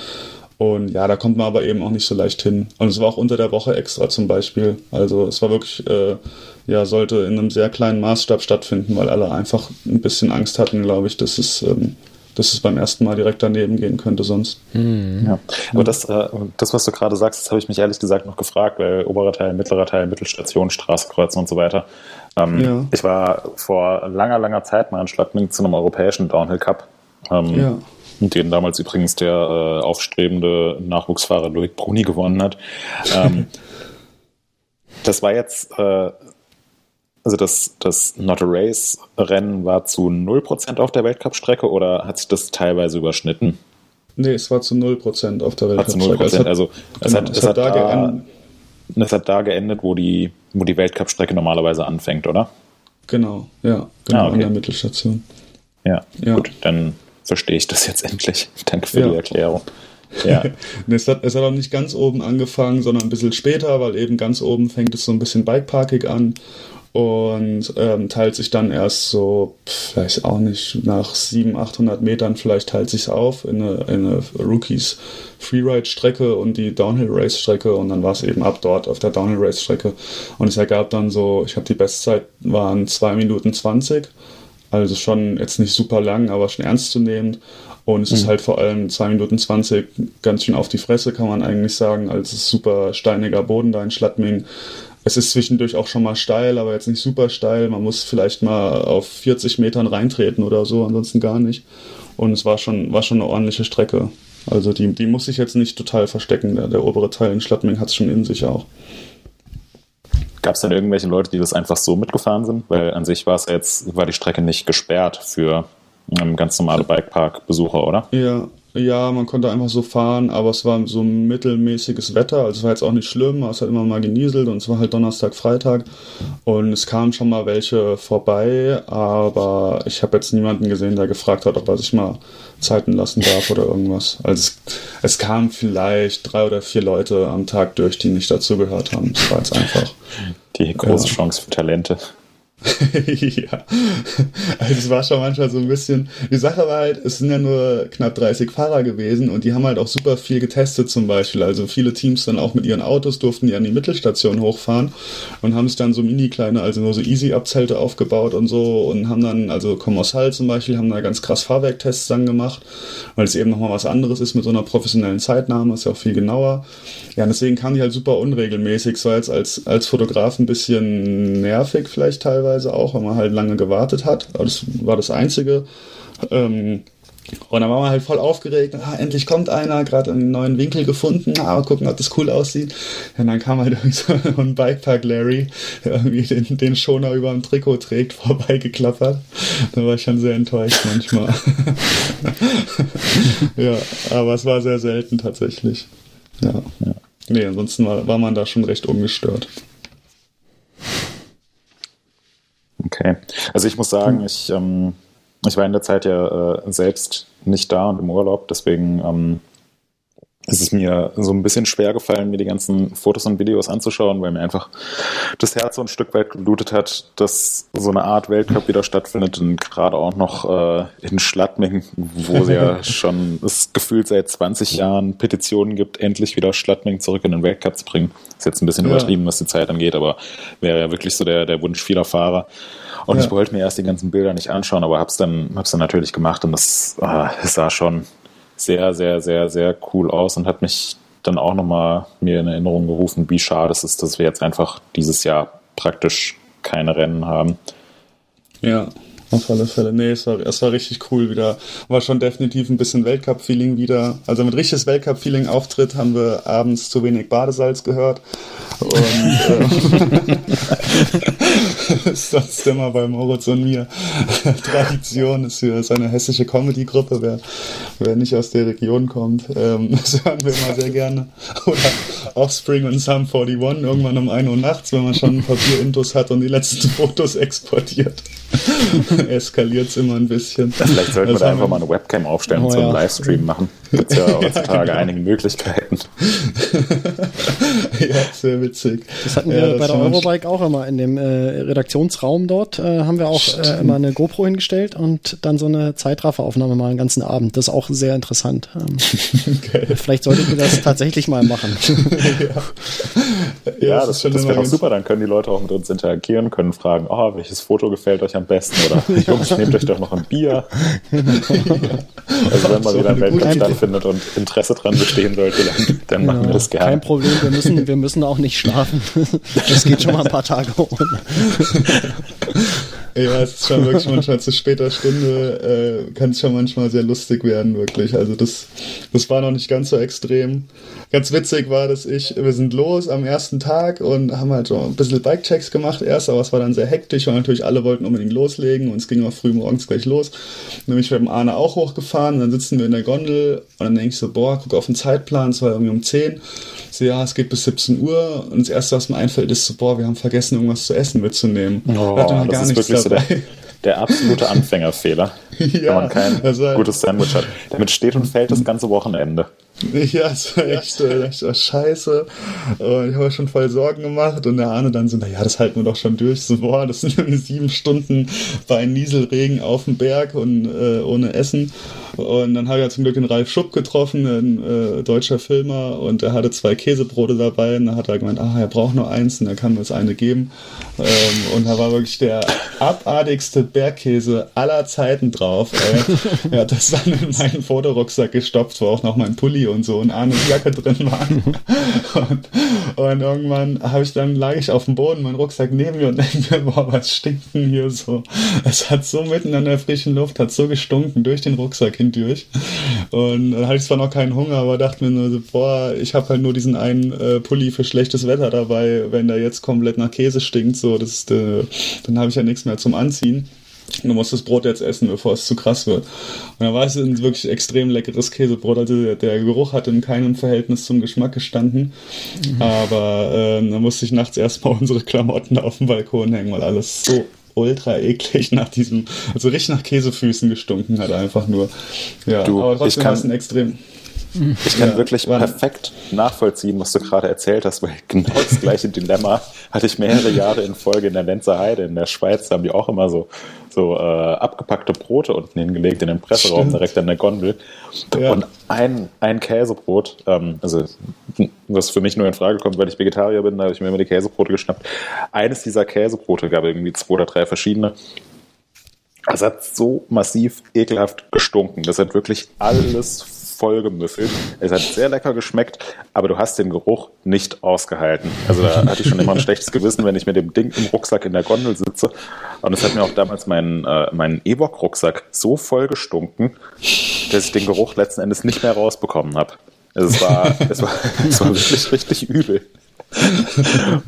Und ja, da kommt man aber eben auch nicht so leicht hin. Und es war auch unter der Woche extra zum Beispiel. Also es war wirklich, äh, ja, sollte in einem sehr kleinen Maßstab stattfinden, weil alle einfach ein bisschen Angst hatten, glaube ich, dass es, ähm, dass es beim ersten Mal direkt daneben gehen könnte sonst. Hm. Ja. Aber das, äh, das, was du gerade sagst, das habe ich mich ehrlich gesagt noch gefragt, weil oberer Teil, mittlerer Teil, Mittelstation, Straßenkreuzen und so weiter. Ähm, ja. Ich war vor langer, langer Zeit mal in Schladming zu einem europäischen Downhill Cup. Ähm, ja den damals übrigens der äh, aufstrebende Nachwuchsfahrer Loic Bruni gewonnen hat. Ähm, das war jetzt, äh, also das, das Not a Race Rennen war zu 0% auf der Weltcup-Strecke oder hat sich das teilweise überschnitten? Nee, es war zu 0% auf der Weltcup-Strecke. Es hat, also es, genau, hat, es, es hat, da, geendet. Es hat da geendet, wo die, wo die Weltcup-Strecke normalerweise anfängt, oder? Genau, ja, genau, ah, okay. an der Mittelstation. Ja, ja, gut, dann verstehe ich das jetzt endlich. Danke für ja. die Erklärung. Ja. es, hat, es hat auch nicht ganz oben angefangen, sondern ein bisschen später, weil eben ganz oben fängt es so ein bisschen bikeparkig an. Und ähm, teilt sich dann erst so, vielleicht auch nicht, nach 700, 800 Metern vielleicht teilt sich auf in eine, in eine Rookies Freeride-Strecke und die Downhill-Race-Strecke und dann war es eben ab dort auf der Downhill-Race-Strecke und es ergab dann so, ich habe die Bestzeit waren 2 Minuten 20, also schon jetzt nicht super lang, aber schon ernstzunehmend und es mhm. ist halt vor allem 2 Minuten 20 ganz schön auf die Fresse, kann man eigentlich sagen, als es super steiniger Boden da in Schladming es ist zwischendurch auch schon mal steil, aber jetzt nicht super steil. Man muss vielleicht mal auf 40 Metern reintreten oder so, ansonsten gar nicht. Und es war schon, war schon eine ordentliche Strecke. Also die, die muss sich jetzt nicht total verstecken. Der, der obere Teil in Schlattming hat es schon in sich auch. Gab es denn irgendwelche Leute, die das einfach so mitgefahren sind? Weil an sich war es jetzt, war die Strecke nicht gesperrt für ähm, ganz normale Bikepark-Besucher, oder? Ja, ja, man konnte einfach so fahren, aber es war so mittelmäßiges Wetter. Also es war jetzt auch nicht schlimm, es hat immer mal genieselt und es war halt Donnerstag, Freitag. Und es kamen schon mal welche vorbei, aber ich habe jetzt niemanden gesehen, der gefragt hat, ob er sich mal Zeiten lassen darf oder irgendwas. Also es, es kamen vielleicht drei oder vier Leute am Tag durch, die nicht dazugehört haben. Das war jetzt einfach. Die große ja. Chance für Talente. ja, also es war schon manchmal so ein bisschen. Die Sache war halt, es sind ja nur knapp 30 Fahrer gewesen und die haben halt auch super viel getestet zum Beispiel. Also viele Teams dann auch mit ihren Autos durften die an die Mittelstation hochfahren und haben sich dann so mini kleine, also nur so Easy-Up-Zelte aufgebaut und so und haben dann, also Commercial zum Beispiel, haben da ganz krass Fahrwerktests dann gemacht, weil es eben nochmal was anderes ist mit so einer professionellen Zeitnahme, ist ja auch viel genauer. Ja, deswegen kamen die halt super unregelmäßig, so als, als, als Fotograf ein bisschen nervig vielleicht teilweise teilweise auch, weil man halt lange gewartet hat. Das war das Einzige. Ähm, und dann war man halt voll aufgeregt, ah, endlich kommt einer, gerade einen neuen Winkel gefunden, ah, mal gucken, ob das cool aussieht. Und dann kam halt irgendwie so ein Bikepark Larry, der irgendwie den, den Schoner über dem Trikot trägt, vorbeigeklappert. Da war ich schon sehr enttäuscht manchmal. ja, aber es war sehr selten tatsächlich. Ja. ja. Nee, ansonsten war, war man da schon recht ungestört. Okay. Also ich muss sagen, hm. ich, ähm, ich war in der Zeit ja äh, selbst nicht da und im Urlaub, deswegen ähm, ist es mir so ein bisschen schwer gefallen, mir die ganzen Fotos und Videos anzuschauen, weil mir einfach das Herz so ein Stück weit geblutet hat, dass so eine Art Weltcup wieder stattfindet und gerade auch noch äh, in Schladming, wo es ja schon das Gefühl seit 20 Jahren Petitionen gibt, endlich wieder Schladming zurück in den Weltcup zu bringen. Ist jetzt ein bisschen ja. übertrieben, was die Zeit angeht, aber wäre ja wirklich so der, der Wunsch vieler Fahrer. Und ja. ich wollte mir erst die ganzen Bilder nicht anschauen, aber hab's dann, hab's dann natürlich gemacht und das, äh, es sah schon sehr, sehr, sehr, sehr cool aus und hat mich dann auch nochmal mir in Erinnerung gerufen, wie schade es ist, dass wir jetzt einfach dieses Jahr praktisch keine Rennen haben. Ja, auf alle Fälle. Nee, es war, es war richtig cool wieder. War schon definitiv ein bisschen Weltcup-Feeling wieder. Also mit richtiges Weltcup-Feeling auftritt haben wir abends zu wenig Badesalz gehört. Und äh, ist sonst immer bei Moritz und mir Tradition ist für seine hessische Comedy-Gruppe, wer, wer nicht aus der Region kommt. Ähm, das hören wir immer sehr gerne. Oder Offspring und Sum 41 irgendwann um 1 Uhr nachts, wenn man schon Papierintos hat und die letzten Fotos exportiert. eskaliert es immer ein bisschen. Vielleicht sollten wir da einfach mal eine Webcam aufstellen oh, und so einen ja. Livestream machen. Gibt ja heutzutage genau. einige Möglichkeiten. ja, sehr witzig. Das hatten wir ja, bei der Eurobike auch immer in dem äh, Redaktionsraum dort, äh, haben wir auch äh, immer eine GoPro hingestellt und dann so eine Zeitrafferaufnahme mal einen ganzen Abend. Das ist auch sehr interessant. Ähm, okay. Vielleicht solltet ihr das tatsächlich mal machen. ja, ja, das, das, das wäre doch super. Dann können die Leute auch mit uns interagieren, können fragen, oh, welches Foto gefällt euch am besten oder Jungs, nehmt euch doch noch ein Bier. also wenn mal wieder ein Weltcup stattfindet und Interesse dran bestehen sollte, dann, dann machen wir das gerne. Kein Problem, wir müssen, wir müssen auch nicht schlafen. Das geht schon mal ein paar Tage ohne. Ja, es ist schon wirklich manchmal zu später Stunde, äh, kann es schon manchmal sehr lustig werden, wirklich. Also das, das war noch nicht ganz so extrem. Ganz witzig war, dass ich, wir sind los am ersten Tag und haben halt so ein bisschen Bike-Checks gemacht erst, aber es war dann sehr hektisch, weil natürlich alle wollten unbedingt loslegen und es ging auch früh morgens gleich los. Nämlich mit dem Arne auch hochgefahren und dann sitzen wir in der Gondel und dann denke ich so, boah, guck auf den Zeitplan, es war irgendwie um 10. So, ja, es geht bis 17 Uhr und das erste, was mir einfällt, ist so, boah, wir haben vergessen, irgendwas zu essen mitzunehmen. Oh, da hatte man gar nichts So der, der absolute Anfängerfehler, ja, wenn man kein halt gutes Sandwich hat. Damit steht und fällt das ganze Wochenende. Ja, es war echt, äh, echt war scheiße. Und ich habe schon voll Sorgen gemacht. Und der Arne dann so, naja, das halten wir doch schon durch. So, boah, das sind irgendwie sieben Stunden bei Nieselregen auf dem Berg und äh, ohne Essen. Und dann habe ich ja zum Glück den Ralf Schupp getroffen, ein äh, deutscher Filmer, und er hatte zwei Käsebrote dabei. Und da hat er gemeint, ah, er braucht nur eins, und er kann mir das eine geben. Ähm, und da war wirklich der abartigste Bergkäse aller Zeiten drauf. Er hat das dann in meinen Fotorucksack gestopft, wo auch noch mein Pulli und so und Arnes Jacke drin waren. Und, und irgendwann habe ich dann lag ich auf dem Boden, mein Rucksack neben mir und denke mir, boah, was stinkt denn hier so? Es hat so mitten an der frischen Luft, hat so gestunken durch den Rucksack hindurch. Und dann hatte ich zwar noch keinen Hunger, aber dachte mir nur so, boah, ich habe halt nur diesen einen äh, Pulli für schlechtes Wetter dabei, wenn der jetzt komplett nach Käse stinkt, so, das äh, dann habe ich ja nichts mehr zum Anziehen. Du musst das Brot jetzt essen, bevor es zu krass wird. Und da war es ein wirklich extrem leckeres Käsebrot. Also der, der Geruch hat in keinem Verhältnis zum Geschmack gestanden. Mhm. Aber äh, da musste ich nachts erstmal unsere Klamotten auf dem Balkon hängen, weil alles so ultra eklig nach diesem, also richtig nach Käsefüßen gestunken hat einfach nur. Ja, du, aber trotzdem war es ein extrem. Ich kann ja, wirklich perfekt nachvollziehen, was du gerade erzählt hast, weil genau das gleiche Dilemma hatte ich mehrere Jahre in Folge in der Lenzer Heide in der Schweiz. Da haben die auch immer so, so äh, abgepackte Brote unten hingelegt in den Presseraum Stimmt. direkt an der Gondel. Ja. Und ein, ein Käsebrot, ähm, also was für mich nur in Frage kommt, weil ich Vegetarier bin, da habe ich mir immer die Käsebrote geschnappt. Eines dieser Käsebrote gab irgendwie zwei oder drei verschiedene. Es hat so massiv ekelhaft gestunken. Das hat wirklich alles vollgemüffelt. Es hat sehr lecker geschmeckt, aber du hast den Geruch nicht ausgehalten. Also da hatte ich schon immer ein schlechtes Gewissen, wenn ich mit dem Ding im Rucksack in der Gondel sitze. Und es hat mir auch damals meinen, äh, meinen Ewok-Rucksack so voll gestunken, dass ich den Geruch letzten Endes nicht mehr rausbekommen habe. Es war, es war, es war wirklich richtig übel.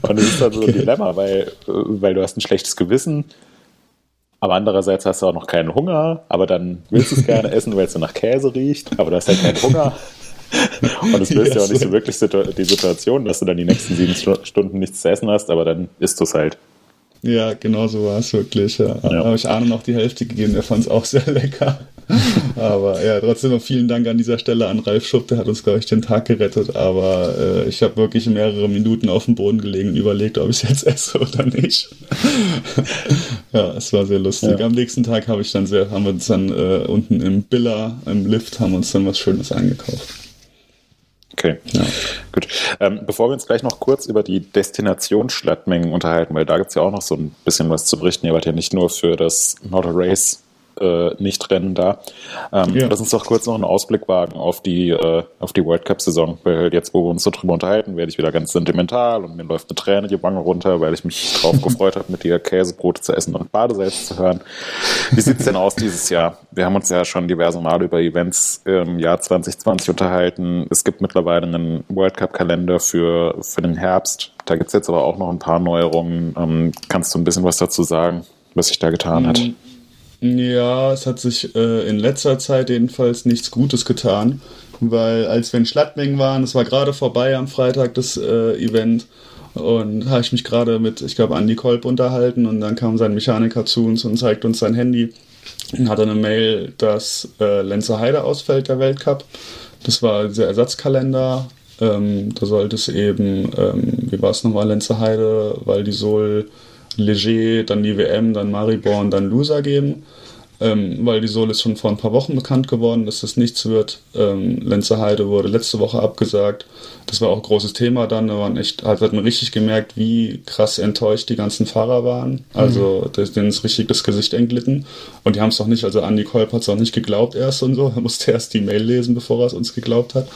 Und es ist dann so ein Dilemma, weil, weil du hast ein schlechtes Gewissen, aber andererseits hast du auch noch keinen Hunger, aber dann willst du es gerne essen, weil es so nach Käse riecht, aber du hast halt keinen Hunger. Und es löst yes. ja auch nicht so wirklich die Situation, dass du dann die nächsten sieben Stunden nichts zu essen hast, aber dann isst du es halt. Ja, genau so war es wirklich. Ja. ja. Habe ich Arne noch die Hälfte gegeben, der fand es auch sehr lecker. aber ja, trotzdem noch vielen Dank an dieser Stelle an Ralf Schupp, der hat uns, glaube ich, den Tag gerettet. Aber äh, ich habe wirklich mehrere Minuten auf dem Boden gelegen und überlegt, ob ich es jetzt esse oder nicht. ja, es war sehr lustig. Ja. Am nächsten Tag habe ich dann sehr, haben wir uns dann äh, unten im Billa, im Lift, haben uns dann was Schönes eingekauft. Okay, ja. gut. Ähm, bevor wir uns gleich noch kurz über die Destination Schlattmengen unterhalten, weil da gibt es ja auch noch so ein bisschen was zu berichten. Ihr wart ja nicht nur für das Motor Race äh, Nicht-Rennen da. Ähm, ja. Lass uns doch kurz noch einen Ausblick wagen auf die, äh, auf die World Cup-Saison, weil jetzt, wo wir uns so drüber unterhalten, werde ich wieder ganz sentimental und mir läuft eine Träne die Wange runter, weil ich mich drauf gefreut habe, mit dir Käsebrote zu essen und Badesalz zu hören. Wie sieht es denn aus dieses Jahr? Wir haben uns ja schon diverse Male über Events im Jahr 2020 unterhalten. Es gibt mittlerweile einen World Cup-Kalender für, für den Herbst. Da gibt es jetzt aber auch noch ein paar Neuerungen. Ähm, kannst du ein bisschen was dazu sagen, was sich da getan hat? Ja, es hat sich äh, in letzter Zeit jedenfalls nichts Gutes getan, weil als wir in Schlattming waren, es war gerade vorbei am Freitag das äh, Event und habe ich mich gerade mit, ich glaube, Andy Kolb unterhalten und dann kam sein Mechaniker zu uns und zeigt uns sein Handy und hatte eine Mail, dass äh, Lenzer Heide ausfällt, der Weltcup. Das war dieser Ersatzkalender. Ähm, da sollte es eben, ähm, wie war es nochmal, Lenzer Heide, weil die Sol Leger, dann die WM, dann Maribor dann Loser geben. Ähm, weil die Sol ist schon vor ein paar Wochen bekannt geworden, dass das nichts wird. Ähm, Lenzer Heide wurde letzte Woche abgesagt. Das war auch ein großes Thema dann. Da waren echt, halt, hat man richtig gemerkt, wie krass enttäuscht die ganzen Fahrer waren. Also, mhm. denen ist richtig das Gesicht entglitten. Und die haben es doch nicht, also Andy Kolb hat es auch nicht geglaubt erst und so. Er musste erst die Mail lesen, bevor er es uns geglaubt hat.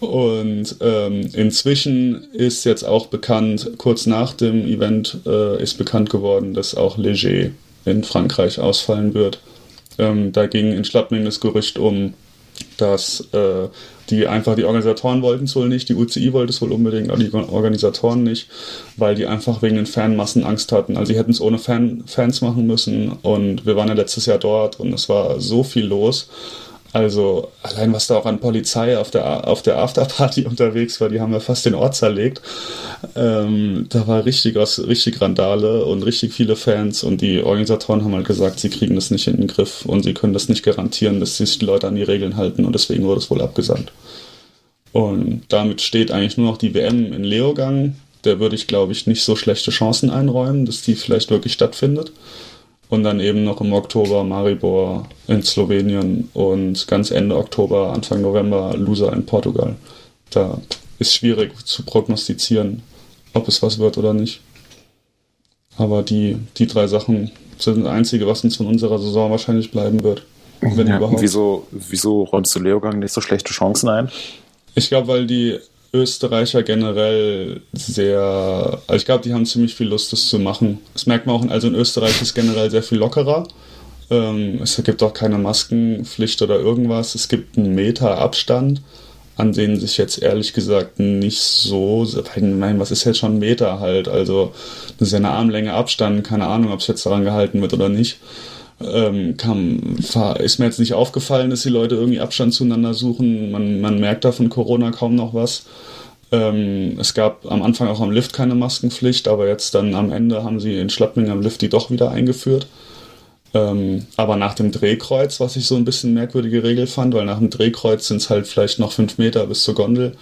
Und ähm, inzwischen ist jetzt auch bekannt, kurz nach dem Event äh, ist bekannt geworden, dass auch Leger in Frankreich ausfallen wird. Ähm, da ging in Schlappming das Gerücht um, dass äh, die einfach die Organisatoren wollten es wohl nicht, die UCI wollte es wohl unbedingt, aber die Organisatoren nicht, weil die einfach wegen den Fanmassen Angst hatten. Also sie hätten es ohne Fan, Fans machen müssen und wir waren ja letztes Jahr dort und es war so viel los also allein was da auch an Polizei auf der, auf der Afterparty unterwegs war, die haben ja fast den Ort zerlegt. Ähm, da war richtig, richtig Randale und richtig viele Fans und die Organisatoren haben halt gesagt, sie kriegen das nicht in den Griff und sie können das nicht garantieren, dass sich die Leute an die Regeln halten und deswegen wurde es wohl abgesagt. Und damit steht eigentlich nur noch die WM in Leogang. Der würde ich, glaube ich, nicht so schlechte Chancen einräumen, dass die vielleicht wirklich stattfindet. Und dann eben noch im Oktober Maribor in Slowenien und ganz Ende Oktober, Anfang November Loser in Portugal. Da ist schwierig zu prognostizieren, ob es was wird oder nicht. Aber die, die drei Sachen sind das Einzige, was uns von unserer Saison wahrscheinlich bleiben wird. Wenn ja, überhaupt. Wieso, wieso räumst du Leogang nicht so schlechte Chancen ein? Ich glaube, weil die Österreicher generell sehr, also ich glaube, die haben ziemlich viel Lust, das zu machen. Das merkt man auch, also in Österreich ist generell sehr viel lockerer. Ähm, es gibt auch keine Maskenpflicht oder irgendwas. Es gibt einen Meter Abstand, an denen sich jetzt ehrlich gesagt nicht so, ich meine, was ist jetzt schon ein Meter halt? Also das ist ja eine Armlänge Abstand, keine Ahnung, ob es jetzt daran gehalten wird oder nicht ähm, kam, ist mir jetzt nicht aufgefallen, dass die Leute irgendwie Abstand zueinander suchen. Man, man merkt da von Corona kaum noch was. Ähm, es gab am Anfang auch am Lift keine Maskenpflicht, aber jetzt dann am Ende haben sie in Schlappming am Lift die doch wieder eingeführt. Ähm, aber nach dem Drehkreuz, was ich so ein bisschen merkwürdige Regel fand, weil nach dem Drehkreuz sind es halt vielleicht noch fünf Meter bis zur Gondel.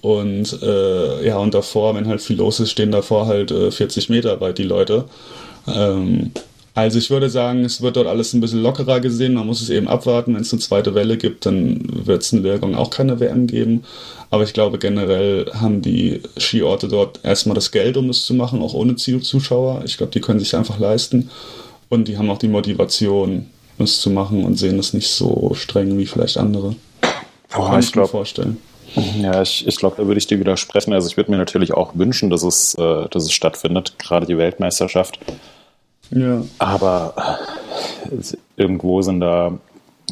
Und äh, ja, und davor, wenn halt viel los ist, stehen davor halt äh, 40 Meter weit die Leute. Ähm, also ich würde sagen, es wird dort alles ein bisschen lockerer gesehen. Man muss es eben abwarten. Wenn es eine zweite Welle gibt, dann wird es in Lehrgang auch keine WM geben. Aber ich glaube, generell haben die Skiorte dort erstmal das Geld, um das zu machen, auch ohne Zuschauer. Ich glaube, die können sich einfach leisten. Und die haben auch die Motivation, das zu machen und sehen das nicht so streng wie vielleicht andere. Boah, Kann ich, ich mir vorstellen. Ja, ich, ich glaube, da würde ich dir widersprechen. Also ich würde mir natürlich auch wünschen, dass es, äh, dass es stattfindet, gerade die Weltmeisterschaft. Ja. Aber äh, irgendwo sind da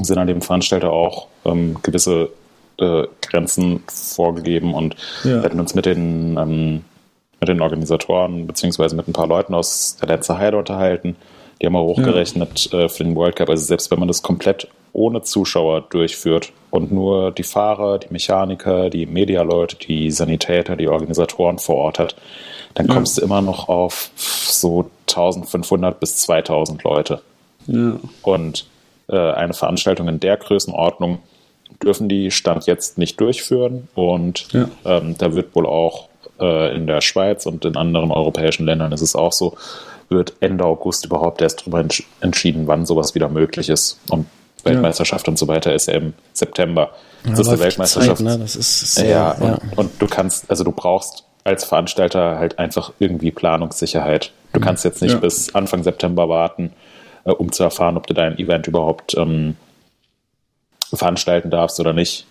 sind an dem Veranstalter auch ähm, gewisse äh, Grenzen vorgegeben und ja. wir hatten uns mit den, ähm, mit den Organisatoren beziehungsweise mit ein paar Leuten aus der Lenzer Heide unterhalten. Die haben auch hochgerechnet ja. äh, für den World Cup. Also selbst wenn man das komplett ohne Zuschauer durchführt und nur die Fahrer, die Mechaniker, die Medialeute, die Sanitäter, die Organisatoren vor Ort hat, dann ja. kommst du immer noch auf so 1500 bis 2000 Leute. Ja. Und äh, eine Veranstaltung in der Größenordnung dürfen die Stand jetzt nicht durchführen. Und ja. ähm, da wird wohl auch äh, in der Schweiz und in anderen europäischen Ländern ist es auch so, wird Ende August überhaupt erst darüber entsch entschieden, wann sowas wieder möglich ist. Und Weltmeisterschaft ja. und so weiter ist ja im September. Das ja, ist eine Weltmeisterschaft. Zeit, ne? Das ist sehr, ja, und, und, du kannst, also du brauchst als Veranstalter halt einfach irgendwie Planungssicherheit. Du mhm. kannst jetzt nicht ja. bis Anfang September warten, äh, um zu erfahren, ob du dein Event überhaupt ähm, veranstalten darfst oder nicht.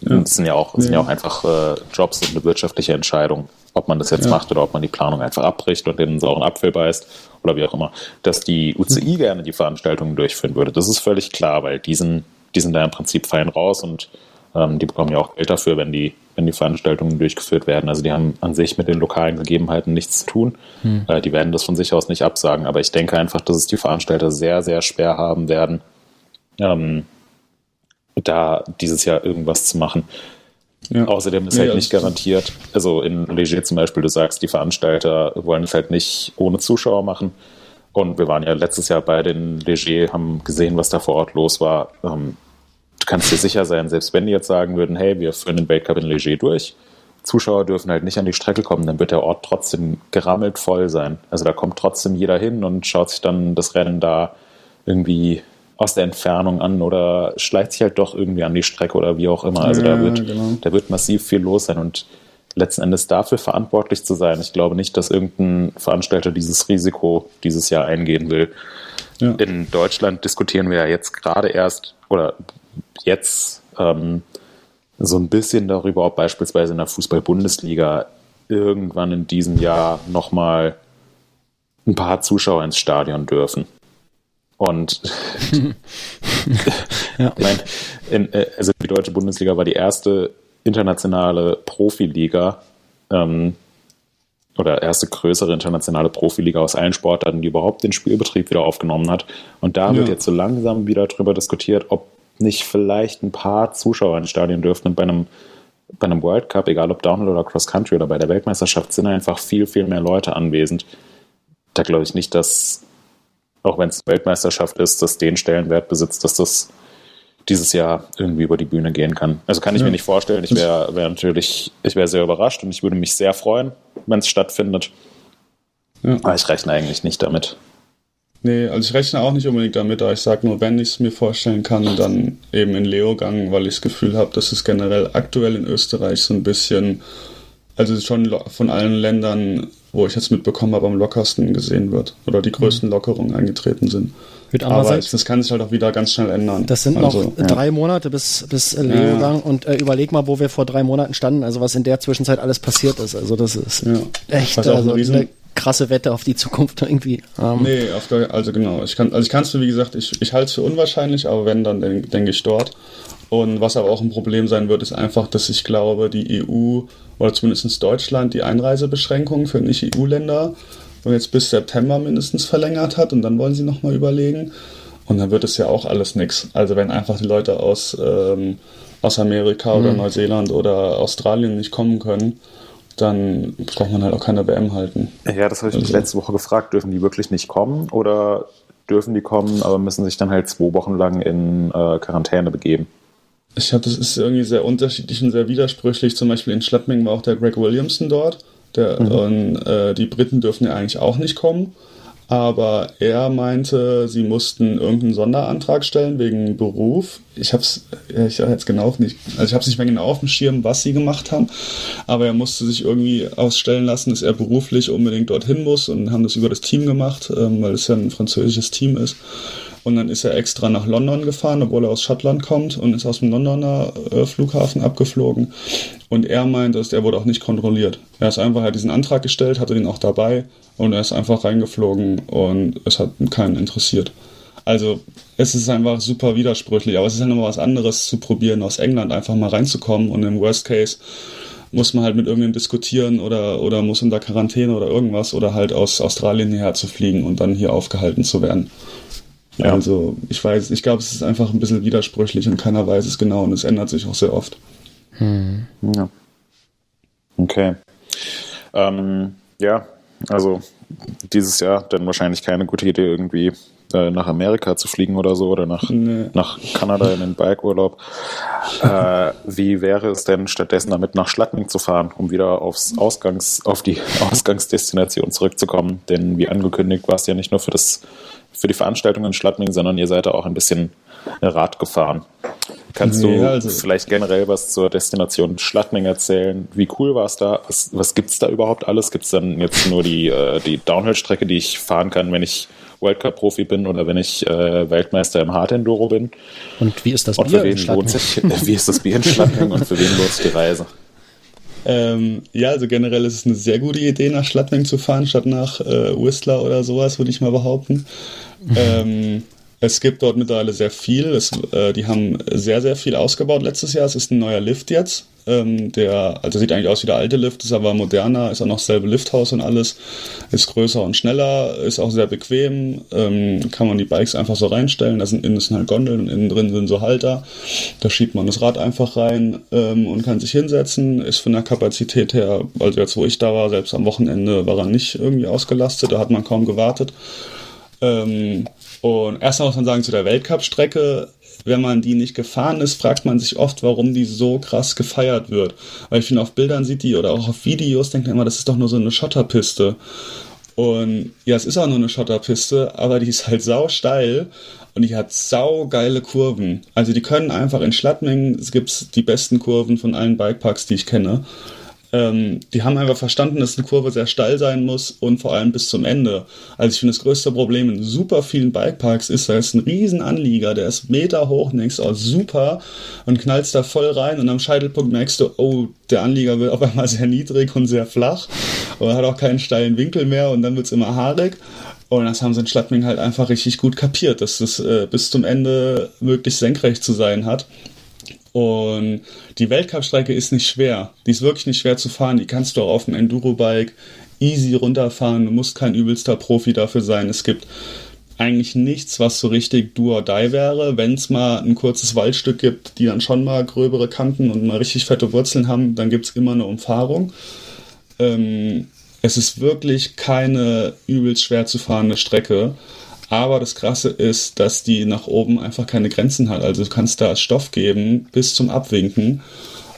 Ja. Das sind ja auch, sind ja auch einfach äh, Jobs und eine wirtschaftliche Entscheidung, ob man das jetzt ja. macht oder ob man die Planung einfach abbricht und den sauren Apfel beißt oder wie auch immer. Dass die UCI mhm. gerne die Veranstaltungen durchführen würde, das ist völlig klar, weil die sind, die sind da im Prinzip fein raus und ähm, die bekommen ja auch Geld dafür, wenn die, wenn die Veranstaltungen durchgeführt werden. Also die haben an sich mit den lokalen Gegebenheiten nichts zu tun. Hm. Äh, die werden das von sich aus nicht absagen. Aber ich denke einfach, dass es die Veranstalter sehr, sehr schwer haben werden, ähm, da dieses Jahr irgendwas zu machen. Ja. Außerdem ist ja, halt nicht garantiert, also in Leger zum Beispiel, du sagst, die Veranstalter wollen es halt nicht ohne Zuschauer machen. Und wir waren ja letztes Jahr bei den Leger, haben gesehen, was da vor Ort los war. Ähm, du kannst dir sicher sein, selbst wenn die jetzt sagen würden, hey, wir führen den Weltcup in Leger durch, Zuschauer dürfen halt nicht an die Strecke kommen, dann wird der Ort trotzdem gerammelt voll sein. Also da kommt trotzdem jeder hin und schaut sich dann das Rennen da irgendwie aus der Entfernung an oder schleicht sich halt doch irgendwie an die Strecke oder wie auch immer. Also ja, da, wird, genau. da wird massiv viel los sein und letzten Endes dafür verantwortlich zu sein. Ich glaube nicht, dass irgendein Veranstalter dieses Risiko dieses Jahr eingehen will. Ja. In Deutschland diskutieren wir ja jetzt gerade erst oder jetzt ähm, so ein bisschen darüber, ob beispielsweise in der Fußball-Bundesliga irgendwann in diesem Jahr nochmal ein paar Zuschauer ins Stadion dürfen. Und ja. ich meine, in, äh, also die deutsche Bundesliga war die erste internationale Profiliga ähm, oder erste größere internationale Profiliga aus allen Sportarten, die überhaupt den Spielbetrieb wieder aufgenommen hat. Und da ja. wird jetzt so langsam wieder darüber diskutiert, ob nicht vielleicht ein paar Zuschauer ins Stadion dürfen und bei einem, bei einem World Cup, egal ob Downhill oder Cross Country oder bei der Weltmeisterschaft, sind einfach viel, viel mehr Leute anwesend. Da glaube ich nicht, dass, auch wenn es Weltmeisterschaft ist, dass den Stellenwert besitzt, dass das dieses Jahr irgendwie über die Bühne gehen kann. Also kann ich ja. mir nicht vorstellen. Ich wäre wär natürlich, ich wäre sehr überrascht und ich würde mich sehr freuen, wenn es stattfindet. Ja. Aber ich rechne eigentlich nicht damit. Nee, also ich rechne auch nicht unbedingt damit, aber ich sage nur, wenn ich es mir vorstellen kann, dann eben in Leogang, weil ich das Gefühl habe, dass es generell aktuell in Österreich so ein bisschen, also schon von allen Ländern, wo ich jetzt mitbekommen habe, am lockersten gesehen wird oder die größten mhm. Lockerungen eingetreten sind. Mit aber das kann sich halt auch wieder ganz schnell ändern. Das sind also, noch ja. drei Monate bis, bis Leogang ja. und äh, überleg mal, wo wir vor drei Monaten standen, also was in der Zwischenzeit alles passiert ist. Also das ist ja. echt also eine krasse Wette auf die Zukunft irgendwie. Ähm. Nee, der, also genau. Ich kann, also ich kann es für, wie gesagt, ich, ich halte es für unwahrscheinlich, aber wenn, dann denke denk ich dort. Und was aber auch ein Problem sein wird, ist einfach, dass ich glaube, die EU oder zumindest Deutschland die Einreisebeschränkungen für Nicht-EU-Länder jetzt bis September mindestens verlängert hat und dann wollen sie nochmal überlegen. Und dann wird es ja auch alles nichts. Also wenn einfach die Leute aus, ähm, aus Amerika mhm. oder Neuseeland oder Australien nicht kommen können, dann braucht man halt auch keine WM halten. Ja, das habe ich mich also. letzte Woche gefragt. Dürfen die wirklich nicht kommen oder dürfen die kommen, aber müssen sich dann halt zwei Wochen lang in äh, Quarantäne begeben? Ich habe, das ist irgendwie sehr unterschiedlich und sehr widersprüchlich. Zum Beispiel in Schladming war auch der Greg Williamson dort. Der, mhm. Und äh, die Briten dürfen ja eigentlich auch nicht kommen aber er meinte, sie mussten irgendeinen Sonderantrag stellen wegen Beruf. Ich habe es ich jetzt genau nicht, also ich habe es nicht mehr genau auf dem Schirm, was sie gemacht haben, aber er musste sich irgendwie ausstellen lassen, dass er beruflich unbedingt dorthin muss und haben das über das Team gemacht, ähm, weil es ja ein französisches Team ist. Und dann ist er extra nach London gefahren, obwohl er aus Schottland kommt und ist aus dem Londoner äh, Flughafen abgeflogen. Und er meint, dass er wurde auch nicht kontrolliert. Er ist einfach, hat diesen Antrag gestellt, hatte den auch dabei und er ist einfach reingeflogen und es hat keinen interessiert. Also es ist einfach super widersprüchlich, aber es ist halt nochmal was anderes zu probieren, aus England einfach mal reinzukommen und im Worst Case muss man halt mit irgendjemandem diskutieren oder, oder muss unter Quarantäne oder irgendwas oder halt aus Australien hierher zu fliegen und dann hier aufgehalten zu werden. Ja. Also ich weiß, ich glaube, es ist einfach ein bisschen widersprüchlich und keiner weiß es genau und es ändert sich auch sehr oft. Hm. Ja. Okay. Ähm, ja, also dieses Jahr dann wahrscheinlich keine gute Idee, irgendwie äh, nach Amerika zu fliegen oder so oder nach, nee. nach Kanada in den Bikeurlaub. Äh, wie wäre es denn stattdessen damit nach Schladming zu fahren, um wieder aufs Ausgangs, auf die Ausgangsdestination zurückzukommen? Denn wie angekündigt war es ja nicht nur für das für die Veranstaltung in Schladming, sondern ihr seid auch ein bisschen Rad gefahren. Kannst nee, du also vielleicht generell was zur Destination Schladming erzählen? Wie cool war es da? Was, was gibt es da überhaupt alles? Gibt es dann jetzt nur die, äh, die Downhill-Strecke, die ich fahren kann, wenn ich World Cup-Profi bin oder wenn ich äh, Weltmeister im Hard Enduro bin? Und wie ist das und Bier für wen lohnt sich, Wie ist das Bier in Schladming und für wen lohnt sich die Reise? Ähm, ja, also generell ist es eine sehr gute Idee, nach Schladming zu fahren, statt nach äh, Whistler oder sowas, würde ich mal behaupten. Ähm, es gibt dort mittlerweile sehr viel. Es, äh, die haben sehr, sehr viel ausgebaut letztes Jahr. Es ist ein neuer Lift jetzt. Ähm, der, also sieht eigentlich aus wie der alte Lift, ist aber moderner, ist auch noch selbe Lifthaus und alles. Ist größer und schneller, ist auch sehr bequem. Ähm, kann man die Bikes einfach so reinstellen. Da sind innen sind halt Gondeln und innen drin sind so Halter. Da schiebt man das Rad einfach rein ähm, und kann sich hinsetzen. Ist von der Kapazität her, also jetzt wo ich da war, selbst am Wochenende war er nicht irgendwie ausgelastet. Da hat man kaum gewartet. Ähm, und erstmal muss man sagen, zu der Weltcup-Strecke, wenn man die nicht gefahren ist, fragt man sich oft, warum die so krass gefeiert wird. Weil ich finde, auf Bildern sieht die oder auch auf Videos denkt man immer, das ist doch nur so eine Schotterpiste. Und ja, es ist auch nur eine Schotterpiste, aber die ist halt sau steil und die hat sau geile Kurven. Also die können einfach in Schladming, es gibt die besten Kurven von allen Bikeparks, die ich kenne. Ähm, die haben einfach verstanden, dass eine Kurve sehr steil sein muss und vor allem bis zum Ende. Also ich finde, das größte Problem in super vielen Bikeparks ist, da ist ein riesen Anlieger, der ist Meter hoch denkst, oh super, und knallst da voll rein und am Scheitelpunkt merkst du, oh, der Anlieger wird auf einmal sehr niedrig und sehr flach und hat auch keinen steilen Winkel mehr und dann wird es immer haarig. Und das haben sie in Schladming halt einfach richtig gut kapiert, dass es äh, bis zum Ende möglichst senkrecht zu sein hat. Und die Weltcup-Strecke ist nicht schwer. Die ist wirklich nicht schwer zu fahren. Die kannst du auch auf dem Enduro-Bike easy runterfahren. Du musst kein übelster Profi dafür sein. Es gibt eigentlich nichts, was so richtig do or die wäre. Wenn es mal ein kurzes Waldstück gibt, die dann schon mal gröbere Kanten und mal richtig fette Wurzeln haben, dann gibt es immer eine Umfahrung. Ähm, es ist wirklich keine übelst schwer zu fahrende Strecke. Aber das Krasse ist, dass die nach oben einfach keine Grenzen hat. Also du kannst da Stoff geben bis zum Abwinken.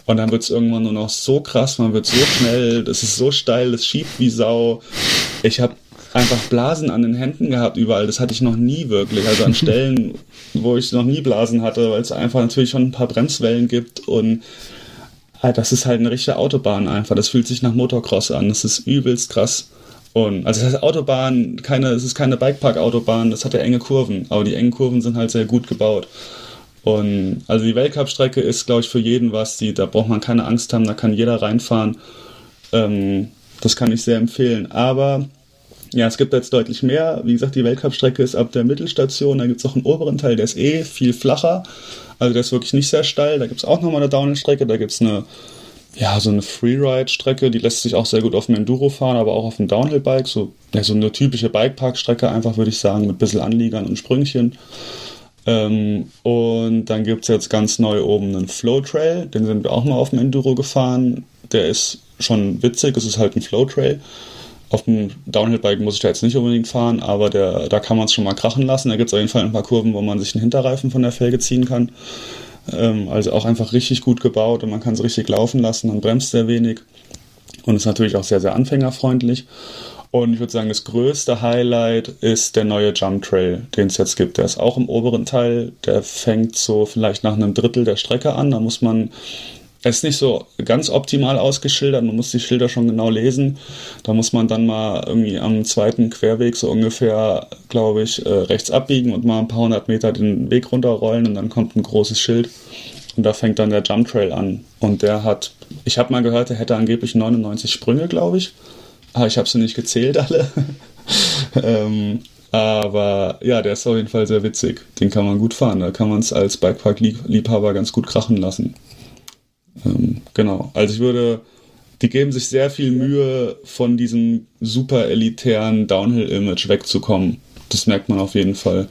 Und dann wird es irgendwann nur noch so krass, man wird so schnell, das ist so steil, das schiebt wie Sau. Ich habe einfach Blasen an den Händen gehabt überall. Das hatte ich noch nie wirklich. Also an Stellen, wo ich noch nie Blasen hatte, weil es einfach natürlich schon ein paar Bremswellen gibt und halt, das ist halt eine richtige Autobahn einfach. Das fühlt sich nach Motocross an. Das ist übelst krass. Und also das heißt Autobahn, keine, es ist keine Bikepark-Autobahn, das hat ja enge Kurven, aber die engen Kurven sind halt sehr gut gebaut. Und also die Weltcup-Strecke ist, glaube ich, für jeden was. Die, da braucht man keine Angst haben, da kann jeder reinfahren. Ähm, das kann ich sehr empfehlen. Aber ja, es gibt jetzt deutlich mehr. Wie gesagt, die Weltcup-Strecke ist ab der Mittelstation. Da gibt es auch einen oberen Teil, der ist eh viel flacher. Also der ist wirklich nicht sehr steil. Da gibt es auch nochmal eine Downhill-Strecke. Da gibt es eine, ja, so eine Freeride-Strecke. Die lässt sich auch sehr gut auf dem Enduro fahren, aber auch auf dem Downhill-Bike. So, ja, so eine typische Bikepark-Strecke einfach, würde ich sagen, mit ein bisschen Anliegern und Sprüngchen. Ähm, und dann gibt es jetzt ganz neu oben einen Flow Trail, den sind wir auch mal auf dem Enduro gefahren. Der ist schon witzig, es ist halt ein Flow Trail. Auf dem Downhill-Bike muss ich da jetzt nicht unbedingt fahren, aber der, da kann man es schon mal krachen lassen. Da gibt es auf jeden Fall ein paar Kurven, wo man sich den Hinterreifen von der Felge ziehen kann. Ähm, also auch einfach richtig gut gebaut und man kann es richtig laufen lassen, man bremst sehr wenig und ist natürlich auch sehr, sehr anfängerfreundlich. Und ich würde sagen, das größte Highlight ist der neue Jump Trail, den es jetzt gibt. Der ist auch im oberen Teil. Der fängt so vielleicht nach einem Drittel der Strecke an. Da muss man, er ist nicht so ganz optimal ausgeschildert. Man muss die Schilder schon genau lesen. Da muss man dann mal irgendwie am zweiten Querweg so ungefähr, glaube ich, äh, rechts abbiegen und mal ein paar hundert Meter den Weg runterrollen und dann kommt ein großes Schild. Und da fängt dann der Jump Trail an. Und der hat, ich habe mal gehört, der hätte angeblich 99 Sprünge, glaube ich. Ah, ich habe sie nicht gezählt alle. ähm, aber ja, der ist auf jeden Fall sehr witzig. Den kann man gut fahren. Da kann man es als Bikepark-Liebhaber ganz gut krachen lassen. Ähm, genau. Also ich würde, die geben sich sehr viel Mühe, von diesem super elitären Downhill-Image wegzukommen. Das merkt man auf jeden Fall.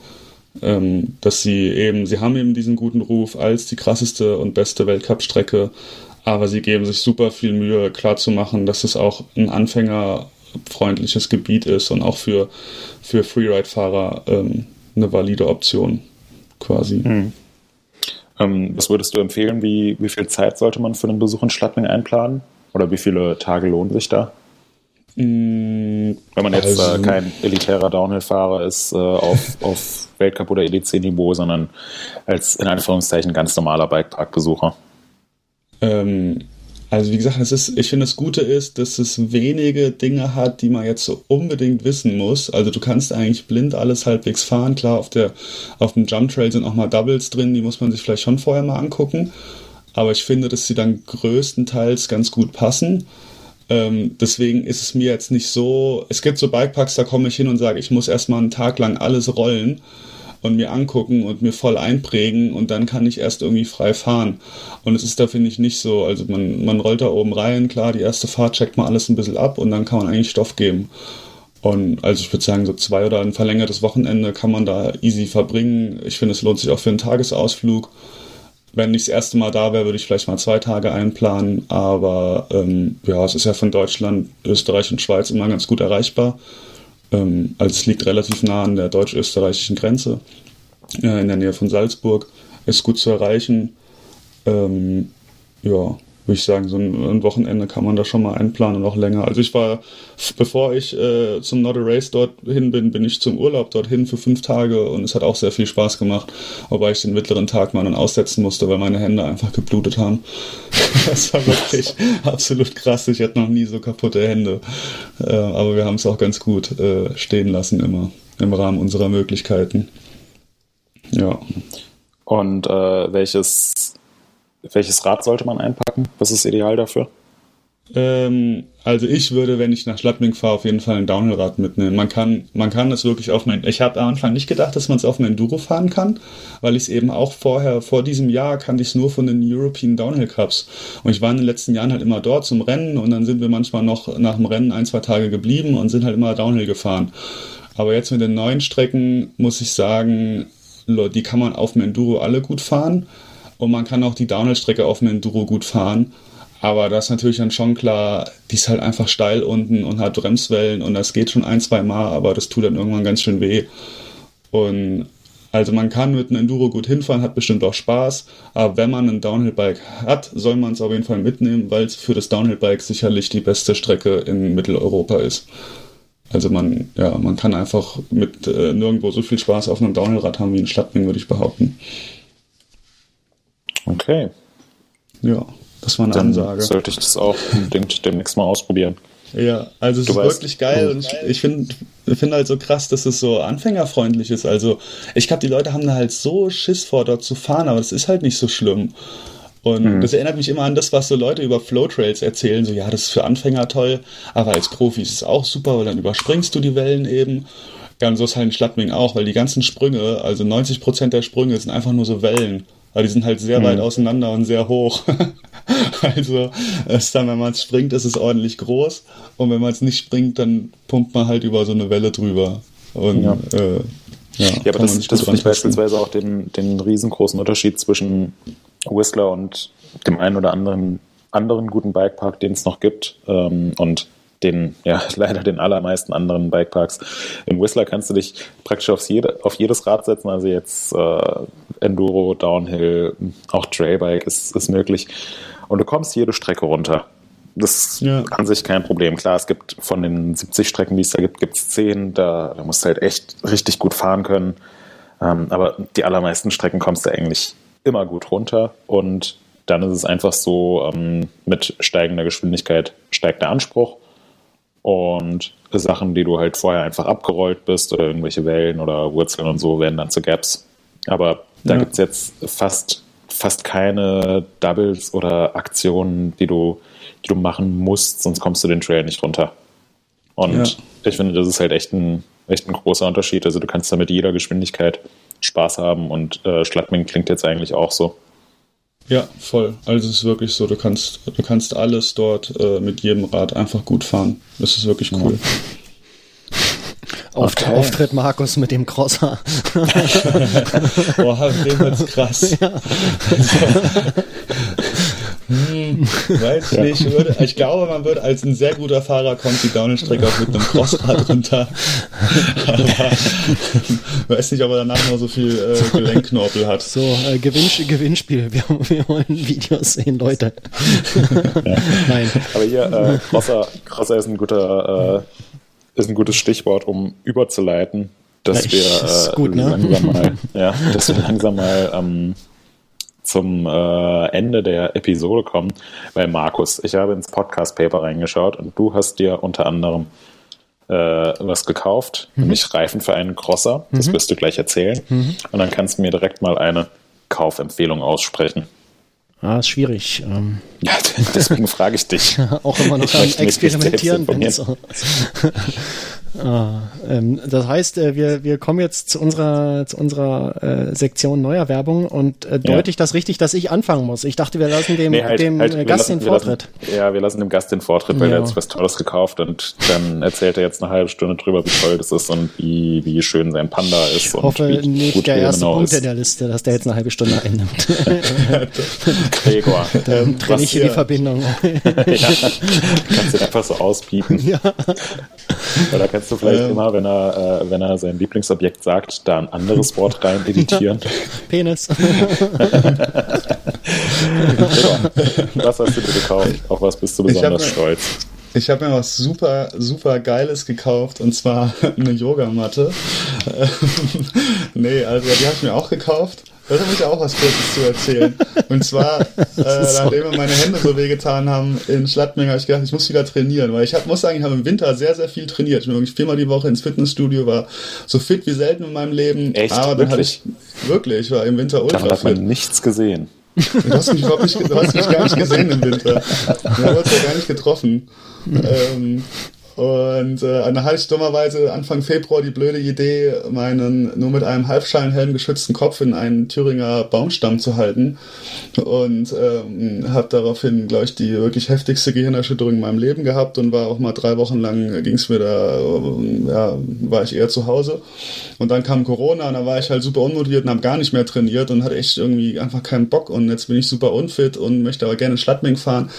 Ähm, dass sie eben, sie haben eben diesen guten Ruf als die krasseste und beste Weltcup-Strecke aber sie geben sich super viel Mühe, klarzumachen, dass es auch ein anfängerfreundliches Gebiet ist und auch für, für Freeride-Fahrer ähm, eine valide Option quasi. Mhm. Ähm, was würdest du empfehlen? Wie, wie viel Zeit sollte man für einen Besuch in Schladming einplanen? Oder wie viele Tage lohnen sich da? Mm, Wenn man jetzt äh, also, äh, kein elitärer Downhill-Fahrer ist äh, auf, auf Weltcup- oder EDC-Niveau, sondern als in Anführungszeichen ganz normaler Bikepark-Besucher. Ähm, also wie gesagt, es ist, ich finde das Gute ist, dass es wenige Dinge hat, die man jetzt so unbedingt wissen muss. Also du kannst eigentlich blind alles halbwegs fahren. Klar, auf der auf dem Jump Trail sind auch mal Doubles drin, die muss man sich vielleicht schon vorher mal angucken. Aber ich finde, dass sie dann größtenteils ganz gut passen. Ähm, deswegen ist es mir jetzt nicht so. Es gibt so Bikeparks, da komme ich hin und sage, ich muss erstmal einen Tag lang alles rollen und mir angucken und mir voll einprägen und dann kann ich erst irgendwie frei fahren. Und es ist da, finde ich, nicht so. Also man, man rollt da oben rein, klar, die erste Fahrt checkt man alles ein bisschen ab und dann kann man eigentlich Stoff geben. Und also ich würde sagen, so zwei oder ein verlängertes Wochenende kann man da easy verbringen. Ich finde, es lohnt sich auch für einen Tagesausflug. Wenn ich das erste Mal da wäre, würde ich vielleicht mal zwei Tage einplanen. Aber ähm, ja, es ist ja von Deutschland, Österreich und Schweiz immer ganz gut erreichbar. Ähm, also es liegt relativ nah an der deutsch-österreichischen Grenze, äh, in der Nähe von Salzburg. Ist gut zu erreichen. Ähm, ja, würde ich sagen, so ein, Wochenende kann man da schon mal einplanen und auch länger. Also ich war, bevor ich äh, zum Not a Race dorthin bin, bin ich zum Urlaub dorthin für fünf Tage und es hat auch sehr viel Spaß gemacht, wobei ich den mittleren Tag mal dann aussetzen musste, weil meine Hände einfach geblutet haben. das war wirklich absolut krass. Ich hatte noch nie so kaputte Hände. Äh, aber wir haben es auch ganz gut äh, stehen lassen immer im Rahmen unserer Möglichkeiten. Ja. Und äh, welches welches Rad sollte man einpacken? Was ist ideal dafür? Ähm, also ich würde, wenn ich nach Schladming fahre, auf jeden Fall ein Downhill-Rad mitnehmen. Man kann, man kann das wirklich auf mein. Ich habe am Anfang nicht gedacht, dass man es auf ein Enduro fahren kann, weil ich es eben auch vorher, vor diesem Jahr kannte ich es nur von den European Downhill Cups. Und ich war in den letzten Jahren halt immer dort zum Rennen und dann sind wir manchmal noch nach dem Rennen ein, zwei Tage geblieben und sind halt immer Downhill gefahren. Aber jetzt mit den neuen Strecken muss ich sagen, die kann man auf dem Enduro alle gut fahren und man kann auch die Downhill-Strecke auf dem Enduro gut fahren. Aber das ist natürlich dann schon klar, die ist halt einfach steil unten und hat Bremswellen und das geht schon ein, zwei Mal, aber das tut dann irgendwann ganz schön weh. Und also man kann mit einem Enduro gut hinfahren, hat bestimmt auch Spaß, aber wenn man ein Downhill-Bike hat, soll man es auf jeden Fall mitnehmen, weil es für das Downhill-Bike sicherlich die beste Strecke in Mitteleuropa ist. Also man, ja, man kann einfach mit äh, nirgendwo so viel Spaß auf einem Downhill-Rad haben wie in Stadtring, würde ich behaupten. Okay. Ja, das war eine Dann Ansage. sollte ich das auch unbedingt demnächst mal ausprobieren. Ja, also es Du ist weißt- wirklich geil und ich, finde find halt so krass, dass es so anfängerfreundlich ist. Also ich glaube, die Leute haben da halt so Schiss vor, dort zu fahren, aber das ist halt nicht so schlimm. Und das erinnert mich immer an das, was so Leute über Flowtrails erzählen, so ja, das ist für Anfänger toll, aber als Profi ist es auch super, weil dann überspringst du die Wellen eben. Ja, und so ist halt in Schlattming auch, weil die ganzen Sprünge, also 90% der Sprünge sind einfach nur so Wellen. Aber die sind halt sehr weit auseinander und sehr hoch. also dann, wenn man es springt, ist es ordentlich groß. Und wenn man es nicht springt, dann pumpt man halt über so eine Welle drüber. Und Ja. äh, ja, Ja, aber das, das finde ich beispielsweise auch den, den riesengroßen Unterschied zwischen Whistler und dem einen oder anderen anderen guten Bikepark, den es noch gibt, ähm, und den, ja, leider den allermeisten anderen Bikeparks. Im Whistler kannst du dich praktisch aufs jede, auf jedes Rad setzen, also jetzt äh, Enduro, Downhill, auch Trailbike ist, ist möglich. Und du kommst jede Strecke runter. Das ist Ja. an sich kein Problem. Klar, es gibt von den 70 Strecken, die es da gibt, gibt es 10. Da, da musst du halt echt richtig gut fahren können. Ähm, aber die allermeisten Strecken kommst du eigentlich immer gut runter. Und dann ist es einfach so, ähm, mit steigender Geschwindigkeit steigt der Anspruch. Und Sachen, die du halt vorher einfach abgerollt bist oder irgendwelche Wellen oder Wurzeln und so, werden dann zu Gaps. Aber da Ja. gibt es jetzt fast, fast keine Doubles oder Aktionen, die du, die du machen musst, sonst kommst du den Trail nicht runter. Und Ja. ich finde, das ist halt echt ein, echt ein großer Unterschied. Also du kannst da mit jeder Geschwindigkeit Spaß haben und äh, Schlattming klingt jetzt eigentlich auch so. Ja, voll. Also es ist wirklich so, du kannst, du kannst alles dort äh, mit jedem Rad einfach gut fahren. Das ist wirklich cool. Auf, Okay. Auftritt Markus mit dem Crosser. Boah, dem wird's krass. hm, weiß ich nicht. Würde, ich glaube, man wird als ein sehr guter Fahrer kommt die Downhill-Strecke auch mit einem Crossrad runter. Aber weiß nicht, ob er danach noch so viel äh, Gelenkknorpel hat. So, äh, Gewinn, Gewinnspiel. Wir, wir wollen Videos sehen, Leute. Nein. Aber hier, äh, Crosser, Crosser ist ein guter, äh, ist ein gutes Stichwort, um überzuleiten, dass Ja, wir ich- ist äh, gut, ne? langsam mal, ja, dass wir langsam mal ähm, zum äh, Ende der Episode kommen. Weil Markus, ich habe ins Podcast-Paper reingeschaut und du hast dir unter anderem äh, was gekauft, Mhm. nämlich Reifen für einen Crosser. Das wirst du gleich erzählen. Mhm. Und dann kannst du mir direkt mal eine Kaufempfehlung aussprechen. Ah, ist schwierig. Ähm, Ja, deswegen frage ich dich. auch immer noch Ich am Experimentieren bin. So. Ah, ähm, das heißt, äh, wir, wir kommen jetzt zu unserer, zu unserer äh, Sektion Neuerwerbung und äh, deute ich das richtig, dass ich anfangen muss? Ich dachte, wir lassen dem, Nee, halt- dem halt, äh, Gast lassen- den wir lassen- Vortritt. ja, wir lassen dem Gast den Vortritt, weil Ja. er sich was Tolles gekauft und dann erzählt er jetzt eine halbe Stunde drüber, wie toll das ist und wie, wie schön sein Panda ist. Ich hoffe, und wie nicht der erste Punkt ist. in der Liste, dass der jetzt eine halbe Stunde einnimmt. Gregor. Dann trenne was ich hier die Verbindung. ja, kannst du einfach so auspiepen. ja. Weil da kannst du vielleicht Ähm. immer, wenn er, äh, wenn er sein Lieblingsobjekt sagt, da ein anderes Wort rein editieren. Penis. Was hast du dir gekauft? Auf was bist du Ich besonders mir- stolz? Ich habe mir was super, super Geiles gekauft und zwar eine Yogamatte. Nee, also die habe ich mir auch gekauft. Da habe ich auch was Kurzes zu erzählen. Und zwar, äh, nachdem mir meine Hände so wehgetan haben in Schlattming, habe ich gedacht, ich muss wieder trainieren. Weil ich hab, muss sagen, ich habe im Winter sehr, sehr viel trainiert. Ich bin wirklich viermal die Woche ins Fitnessstudio, war so fit wie selten in meinem Leben. Echt? Aber dann hatte Wirklich? ich, wirklich, ich war im Winter ultra Davon hat man nichts gesehen. Du hast mich überhaupt nicht, du hast mich gar nicht gesehen im Winter. Wir haben uns ja gar nicht getroffen. Ähm, und äh, dann hatte ich dummerweise Anfang Februar die blöde Idee, meinen nur mit einem Halbschalenhelm geschützten Kopf in einen Thüringer Baumstamm zu halten. Und ähm, habe daraufhin, glaube ich, die wirklich heftigste Gehirnerschütterung in meinem Leben gehabt und war auch mal drei Wochen lang, ging es mir da, ja, war ich eher zu Hause. Und dann kam Corona und da war ich halt super unmotiviert und habe gar nicht mehr trainiert und hatte echt irgendwie einfach keinen Bock. Und jetzt bin ich super unfit und möchte aber gerne Schlattming fahren.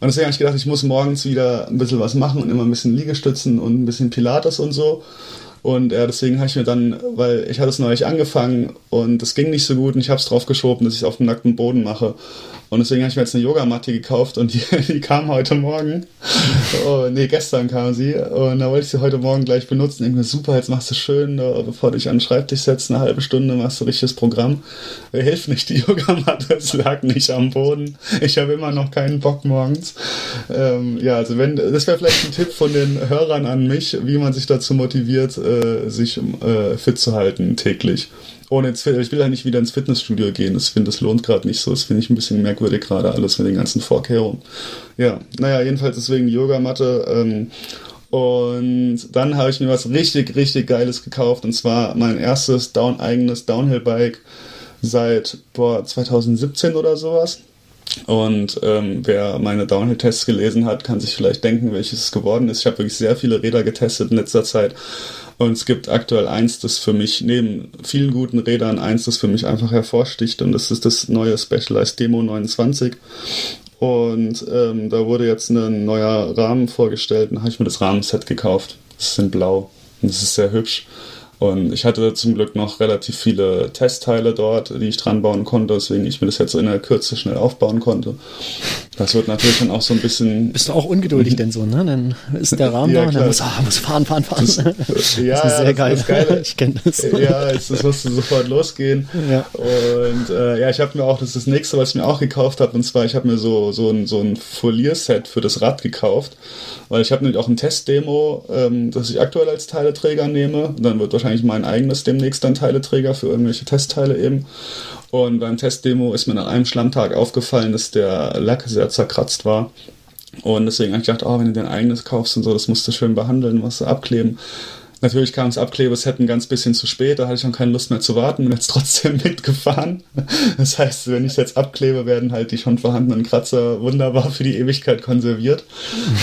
Und deswegen habe ich gedacht, ich muss morgens wieder ein bisschen was machen und immer ein bisschen Liegestützen und ein bisschen Pilates und so. Und ja, deswegen habe ich mir dann, weil ich hatte es neulich angefangen und es ging nicht so gut und ich habe es drauf geschoben, dass ich es auf dem nackten Boden mache. Und deswegen habe ich mir jetzt eine Yogamatte gekauft und die, die kam heute Morgen. Oh, nee, gestern kam sie. Und da wollte ich sie heute Morgen gleich benutzen. Ich mir, super, jetzt machst du schön, bevor du dich an den Schreibtisch setzt, eine halbe Stunde machst du richtiges Programm. Hilft nicht, die Yogamatte, es lag nicht am Boden. Ich habe immer noch keinen Bock morgens. Ähm, ja, also wenn, das wäre vielleicht ein Tipp von den Hörern an mich, wie man sich dazu motiviert, äh, sich äh, fit zu halten täglich ohne jetzt, ich will ja nicht wieder ins Fitnessstudio gehen. Das finde, das lohnt gerade nicht so. Das finde ich ein bisschen merkwürdig gerade alles mit den ganzen Vorkehrungen. Ja, naja, jedenfalls deswegen Yogamatte. Ähm, und dann habe ich mir was richtig, richtig Geiles gekauft. Und zwar mein erstes Down, eigenes Downhill-Bike seit boah, 2017 oder sowas. Und ähm, wer meine Downhill-Tests gelesen hat, kann sich vielleicht denken, welches es geworden ist. Ich habe wirklich sehr viele Räder getestet in letzter Zeit und es gibt aktuell eins, das für mich neben vielen guten Rädern eins, das für mich einfach hervorsticht. Und das ist das neue Specialized Demo 29. Und ähm, da wurde jetzt ein neuer Rahmen vorgestellt. Dann habe ich mir das Rahmenset gekauft. Das ist in blau. Und das ist sehr hübsch. Und ich hatte zum Glück noch relativ viele Testteile dort, die ich dran bauen konnte, weswegen ich mir das jetzt in der Kürze schnell aufbauen konnte. Das wird natürlich dann auch so ein bisschen. Bist du auch ungeduldig denn so, ne? Dann ist der Rahmen ja, da und dann muss, ah, muss fahren, fahren, fahren. Das, ja, das ist sehr geil. Das Geile. Ich kenne das. Ja, es musste sofort losgehen. Ja. Und äh, ja, ich habe mir auch, das ist das nächste, was ich mir auch gekauft habe, und zwar, ich habe mir so, so ein, so ein Folierset für das Rad gekauft, weil ich habe nämlich auch ein Testdemo, ähm, das ich aktuell als Teileträger nehme. Und dann wird wahrscheinlich mein eigenes demnächst dann Teileträger für irgendwelche Testteile eben. Und beim Testdemo ist mir nach einem Schlammtag aufgefallen, dass der Lack sehr zerkratzt war. Und deswegen habe ich gedacht, oh, wenn du dein eigenes kaufst und so, das musst du schön behandeln, musst du abkleben. Natürlich kam das Abklebeset ein ganz bisschen zu spät, da hatte ich schon keine Lust mehr zu warten, bin jetzt trotzdem mitgefahren. Das heißt, wenn ich es jetzt abklebe, werden halt die schon vorhandenen Kratzer wunderbar für die Ewigkeit konserviert.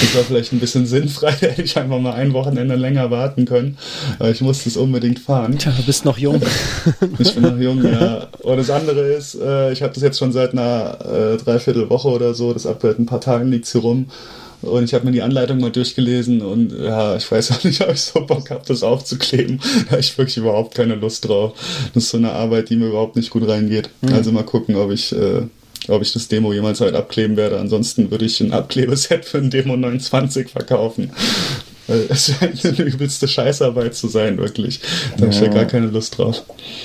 Das war vielleicht ein bisschen sinnfrei, da hätte ich einfach mal ein Wochenende länger warten können. Aber ich musste es unbedingt fahren. Tja, du bist noch jung. Ich bin noch jung, ja. Und das andere ist, äh, ich habe das jetzt schon seit einer äh, Dreiviertelwoche oder so, das aktuell ein paar Tagen liegt hier rum. Und ich habe mir die Anleitung mal durchgelesen und ja, ich weiß auch nicht, ob ich so Bock habe, das aufzukleben. Da habe ich wirklich überhaupt keine Lust drauf. Das ist so eine Arbeit, die mir überhaupt nicht gut reingeht. Mhm. Also mal gucken, ob ich, äh, ob ich das Demo jemals halt abkleben werde. Ansonsten würde ich ein Abklebeset für ein Demo 29 verkaufen. Es scheint eine übelste Scheißarbeit zu sein, wirklich. Da habe ich ja gar keine Lust drauf.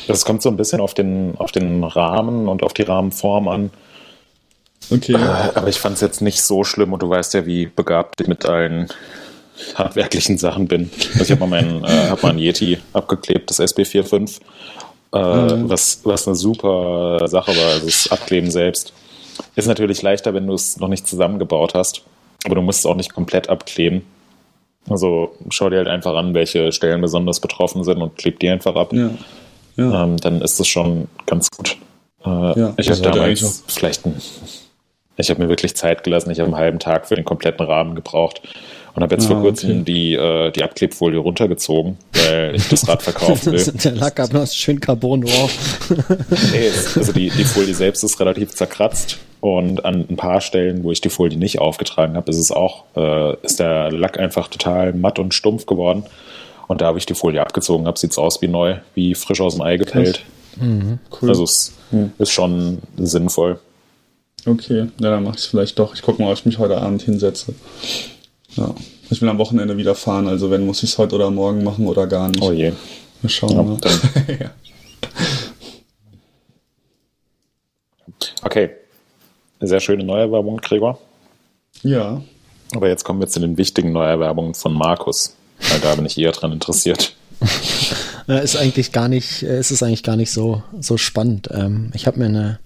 Das kommt so ein bisschen auf den, auf den Rahmen und auf die Rahmenform an. Okay. Äh, aber ich fand es jetzt nicht so schlimm und du weißt ja, wie begabt ich mit allen handwerklichen Sachen bin. Also ich habe mal meinen äh, hab mal einen Yeti abgeklebt, das SB45, äh, mhm. was, was eine super Sache war. Also das Abkleben selbst ist natürlich leichter, wenn du es noch nicht zusammengebaut hast, aber du musst es auch nicht komplett abkleben. Also schau dir halt einfach an, welche Stellen besonders betroffen sind und kleb die einfach ab. Ja. Ja. Ähm, dann ist es schon ganz gut. Äh, ja, ich habe damals vielleicht ein ich habe mir wirklich Zeit gelassen. Ich habe einen halben Tag für den kompletten Rahmen gebraucht und habe jetzt ah, vor kurzem okay. die, äh, die Abklebfolie runtergezogen, weil ich das Rad verkaufen will. Der Lack hat noch schön Carbon drauf. nee, also die, die Folie selbst ist relativ zerkratzt und an ein paar Stellen, wo ich die Folie nicht aufgetragen habe, ist es auch, äh, ist der Lack einfach total matt und stumpf geworden. Und da habe ich die Folie abgezogen habe, sieht es aus wie neu, wie frisch aus dem Ei gepellt. Mhm, cool. Also es mhm. ist schon sinnvoll. Okay, ja, dann mache ich es vielleicht doch. Ich gucke mal, ob ich mich heute Abend hinsetze. Ja. Ich will am Wochenende wieder fahren, also wenn, muss ich es heute oder morgen machen oder gar nicht. Oh je. Wir schauen ja, mal. ja. Okay. Sehr schöne Neuerwerbung, Gregor. Ja. Aber jetzt kommen wir zu den wichtigen Neuerwerbungen von Markus, weil da bin ich eher dran interessiert. ist eigentlich gar nicht, ist es eigentlich gar nicht so, so spannend. Ähm, ich habe mir eine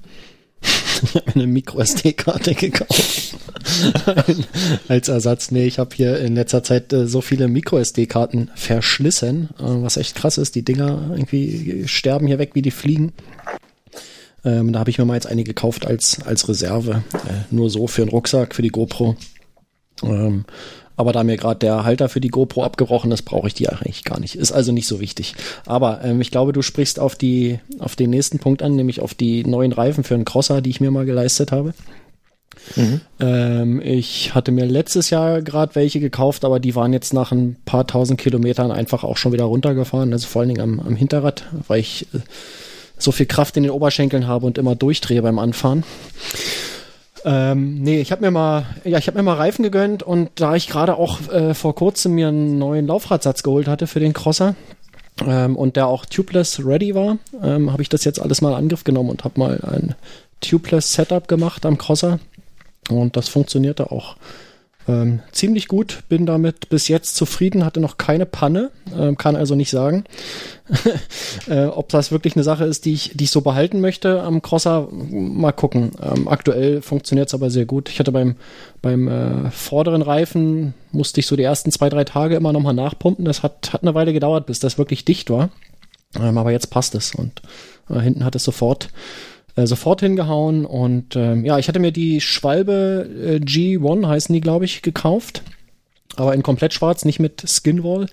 ich habe mir eine Micro-SD-Karte gekauft. Als Ersatz. Nee, ich habe hier in letzter Zeit äh, so viele Micro-SD-Karten verschlissen, äh, was echt krass ist. Die Dinger irgendwie sterben hier weg wie die Fliegen. Ähm, da habe ich mir mal jetzt eine gekauft als, als Reserve. Äh, nur so für einen Rucksack, für die GoPro. Ähm, aber da mir gerade der Halter für die GoPro abgebrochen ist, brauche ich die eigentlich gar nicht. Ist also nicht so wichtig. Aber ähm, ich glaube, du sprichst auf, die, auf den nächsten Punkt an, nämlich auf die neuen Reifen für einen Crosser, die ich mir mal geleistet habe. Mhm. Ähm, ich hatte mir letztes Jahr gerade welche gekauft, aber die waren jetzt nach ein paar tausend Kilometern einfach auch schon wieder runtergefahren. Also vor allen Dingen am, am Hinterrad, weil ich äh, so viel Kraft in den Oberschenkeln habe und immer durchdrehe beim Anfahren. Ähm, nee, ich habe mir mal, ja, ich habe mir mal Reifen gegönnt und da ich gerade auch äh, vor kurzem mir einen neuen Laufradsatz geholt hatte für den Crosser ähm, und der auch tubeless ready war, ähm, habe ich das jetzt alles mal in Angriff genommen und habe mal ein tubeless Setup gemacht am Crosser. Und das funktionierte auch ähm, ziemlich gut, bin damit bis jetzt zufrieden, hatte noch keine Panne, ähm, kann also nicht sagen, äh, ob das wirklich eine Sache ist, die ich, die ich so behalten möchte am Crosser. Mal gucken. Ähm, aktuell funktioniert es aber sehr gut. Ich hatte beim, beim äh, vorderen Reifen, musste ich so die ersten zwei, drei Tage immer nochmal nachpumpen. Das hat, hat eine Weile gedauert, bis das wirklich dicht war. Ähm, aber jetzt passt es und äh, hinten hat es sofort äh, sofort hingehauen und ähm, ja, ich hatte mir die Schwalbe äh, G1 heißen die, glaube ich, gekauft, aber in komplett schwarz, nicht mit Skinwall.